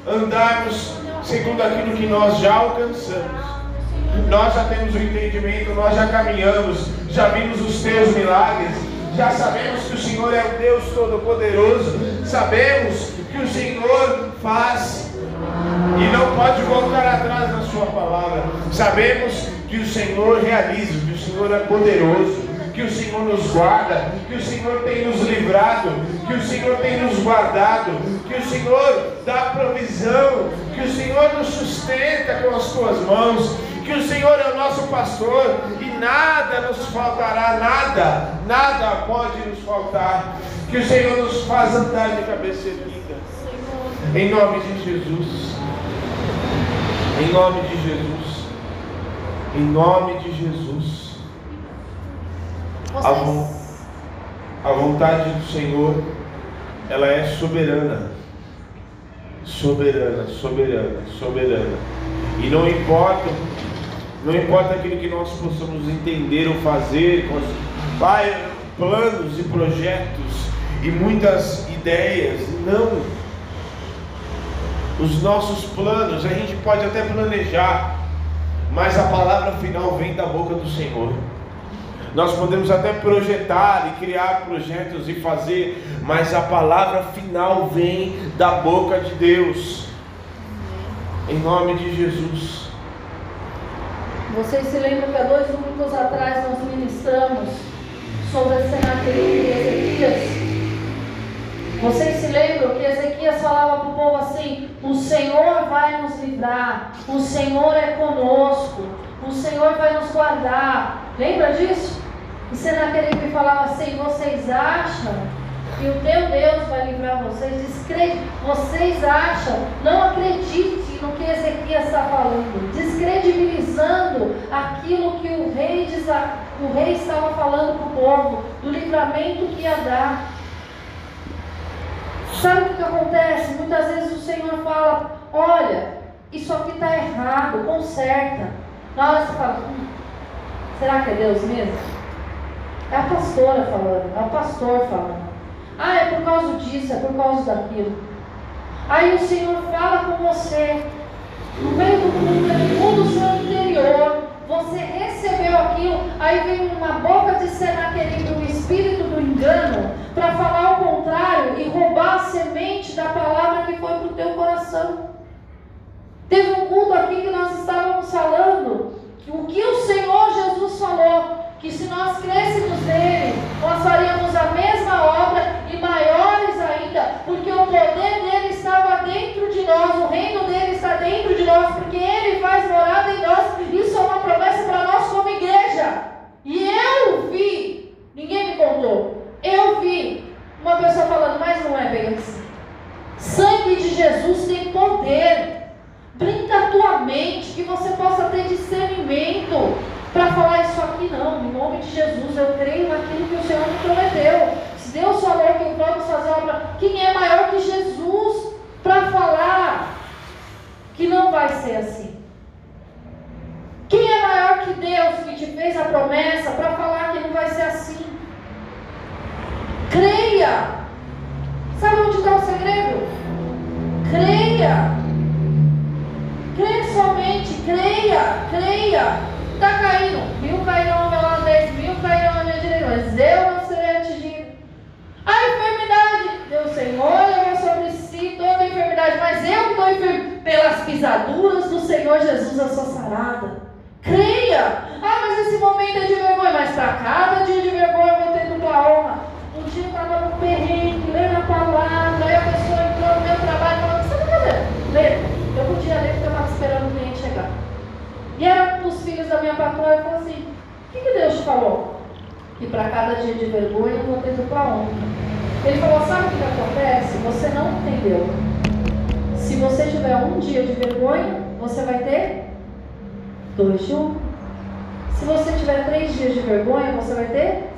andarmos segundo aquilo que nós já alcançamos. Nós já temos o entendimento, nós já caminhamos, já vimos os teus milagres, já sabemos que o Senhor é o Deus Todo-Poderoso, sabemos que o Senhor faz e não pode voltar atrás na Sua palavra. Sabemos que o Senhor realiza, que o Senhor é poderoso, que o Senhor nos guarda, que o Senhor tem nos livrado, que o Senhor tem nos guardado, que o Senhor dá provisão, que o Senhor nos sustenta com as tuas mãos, que o Senhor é o nosso pastor e nada nos faltará, nada, nada pode nos faltar. Que o Senhor nos faz andar de cabeça erguida. Em nome de Jesus. Em nome de Jesus. Em nome de Jesus. A, a vontade do Senhor, ela é soberana. Soberana, soberana, soberana. E não importa não importa aquilo que nós possamos entender ou fazer, vai, planos e projetos e muitas ideias. Não. Os nossos planos, a gente pode até planejar, mas a palavra final vem da boca do Senhor. Nós podemos até projetar e criar projetos e fazer, mas a palavra final vem da boca de Deus. Em nome de Jesus. Vocês se lembram que há dois domingos atrás nós ministramos sobre Senaquerib e Ezequias? Vocês se lembram que Ezequias falava para o povo assim: O Senhor vai nos livrar, o Senhor é conosco, o Senhor vai nos guardar. Lembra disso? E Senaquerib falava assim: Vocês acham que o teu Deus vai livrar vocês? Descredi vocês acham? Não acredite no que Ezequias está falando, descredibilizando aquilo que o rei, o rei estava falando para o povo, do livramento que ia dar. Sabe o que, que acontece? Muitas vezes o Senhor fala: Olha, isso aqui está errado, conserta. Na hora você fala: hum, Será que é Deus mesmo? É a pastora falando, é o pastor falando. Ah, é por causa disso, é por causa daquilo. Aí o Senhor fala com você, no meio do mundo, do seu interior, você recebeu aquilo, aí vem uma boca de Senaqueribe, um espírito do engano, para falar o contrário e roubar a semente da palavra que foi para o teu coração. Teve um culto aqui que nós estávamos falando, o que o Senhor Jesus falou, que se nós crêssemos nele, nós faríamos a mesma obra e maiores ainda, porque o poder dele estava dentro de nós, o reino dele está dentro de nós, porque ele faz morada em nós. Isso é uma promessa para nós como igreja. E eu vi, ninguém me contou, eu vi uma pessoa falando, mas não é bem assim. Sangue de Jesus tem poder. Brinca a tua mente, que você possa ter discernimento para falar isso aqui, não. Em nome de Jesus, eu creio naquilo que o Senhor me prometeu. Se Deus falou que vamos fazer obra, quem é maior que Jesus para falar que não vai ser assim? Quem é maior que Deus que te fez a promessa para falar que não vai ser assim? Creia. Sabe onde está o segredo? Creia. Creia somente, creia, creia. Está caindo. Mil cairão ao meu lado, dez mil cairão à minha direita, mas eu não serei atingido. A enfermidade, Deus Senhor levou sobre si toda a enfermidade, mas eu estou enfermo. Pelas pisaduras do Senhor Jesus, eu sou sarada. Creia. Ah, mas esse momento é de vergonha, mas para cada dia de vergonha eu vou ter dupla honra. Um dia eu estava no perrengue, lendo a palavra, aí a pessoa entrou no meu trabalho e falou: O que você está fazendo? Lê. Eu podia ler porque eu estava esperando o cliente chegar. E era um dos filhos da minha patroa e falou assim: O que, que Deus te falou? Que para cada dia de vergonha eu vou ter dupla honra. Ele falou: Sabe o que, que acontece? Você não entendeu. Se você tiver um dia de vergonha, você vai ter dois de honra. Se você tiver três dias de vergonha, você vai ter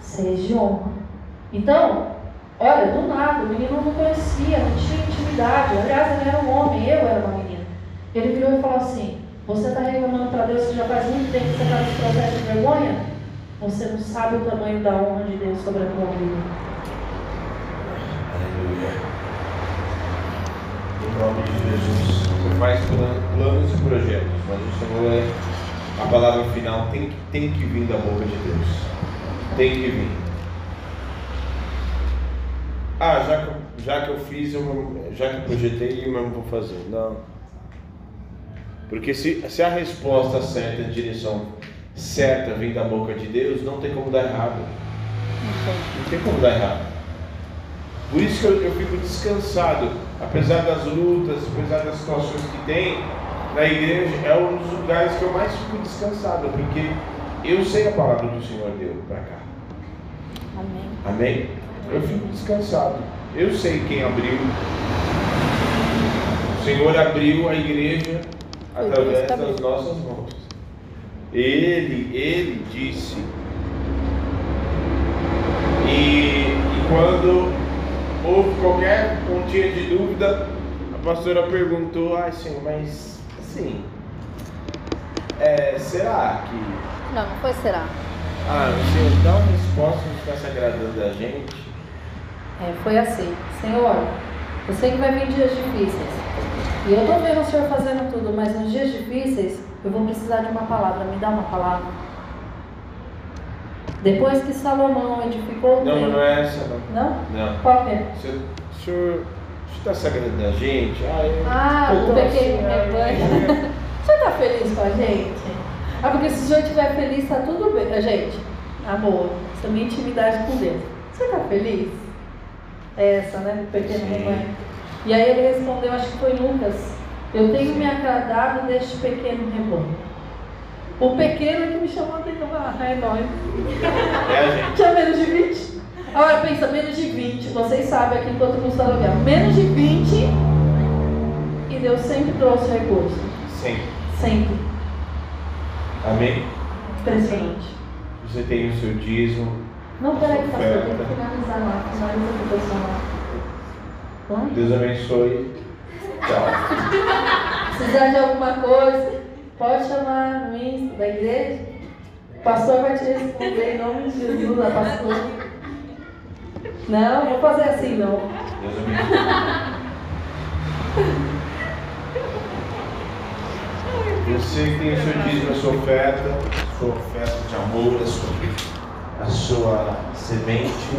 seis de honra. Então, olha, do nada, o menino não conhecia, não tinha intimidade. Aliás, ele era um homem, eu era uma menina. Ele virou e falou assim: Você está reclamando para Deus que já faz muito tempo que você está nesse processo de vergonha? Você não sabe o tamanho da honra de Deus sobre a tua vida. Aleluia. Em nome de Jesus. Você faz planos e projetos, mas o Senhor é a palavra final tem que, tem que vir da boca de Deus. Tem que vir. Ah, já que, já que eu fiz, eu, já que eu projetei, eu mesmo vou fazer. Não. Porque se, se a resposta certa, a direção certa vem da boca de Deus, não tem como dar errado. Não tem como dar errado. Por isso que eu, eu fico descansado, apesar das lutas, apesar das situações que tem, na igreja é um dos lugares que eu mais fico descansado, porque eu sei a palavra que o Senhor deu para cá. Amém. Amém? Eu fico descansado. Eu sei quem abriu. O Senhor abriu a igreja através das nossas mãos. Ele, ele disse. E, e quando houve qualquer pontinha de dúvida, a pastora perguntou, ai Senhor, mas Sim. É, será que. Não, não foi será. Ah, você dá uma resposta e ficar se agradando da gente? É, foi assim. Senhor, eu sei que vai vir dias difíceis. E eu tô vendo o Senhor fazendo tudo, mas nos dias difíceis eu vou precisar de uma palavra. Me dá uma palavra. Depois que Salomão edificou o Não, mas não é essa, não. Não? Não. Qual é? O senhor está se agradando da gente? Ah, eu ah o pequeno assim, rebanho. O senhor está feliz com a gente? Ah, porque se o senhor estiver feliz, está tudo bem. Gente, amor, essa é minha intimidade com Deus. O senhor está feliz? É essa, né? Pequeno rebanho. E aí ele respondeu, acho que foi Lucas. Eu tenho me agradado deste pequeno rebanho. O pequeno que me chamou a atenção. Ah, é nóis. É a gente. Tinha menos de 20. Agora pensa, menos de 20, vocês sabem aqui quanto custa aluguel. Menos de 20 e Deus sempre trouxe recurso. Sempre. Sempre. Amém? Impressionante. Você tem o seu dízimo. Não, peraí, pastor, eu tenho que finalizar lá. Finaliza a pessoa lá. Deus abençoe. Tchau. Precisar de alguma coisa, pode chamar no Insta da igreja. O pastor vai te responder em nome de Jesus, a pastora. Não, vou fazer assim não. Deus Você que tem o seu dízimo, a sua oferta, sua oferta de amor, a sua, a sua semente.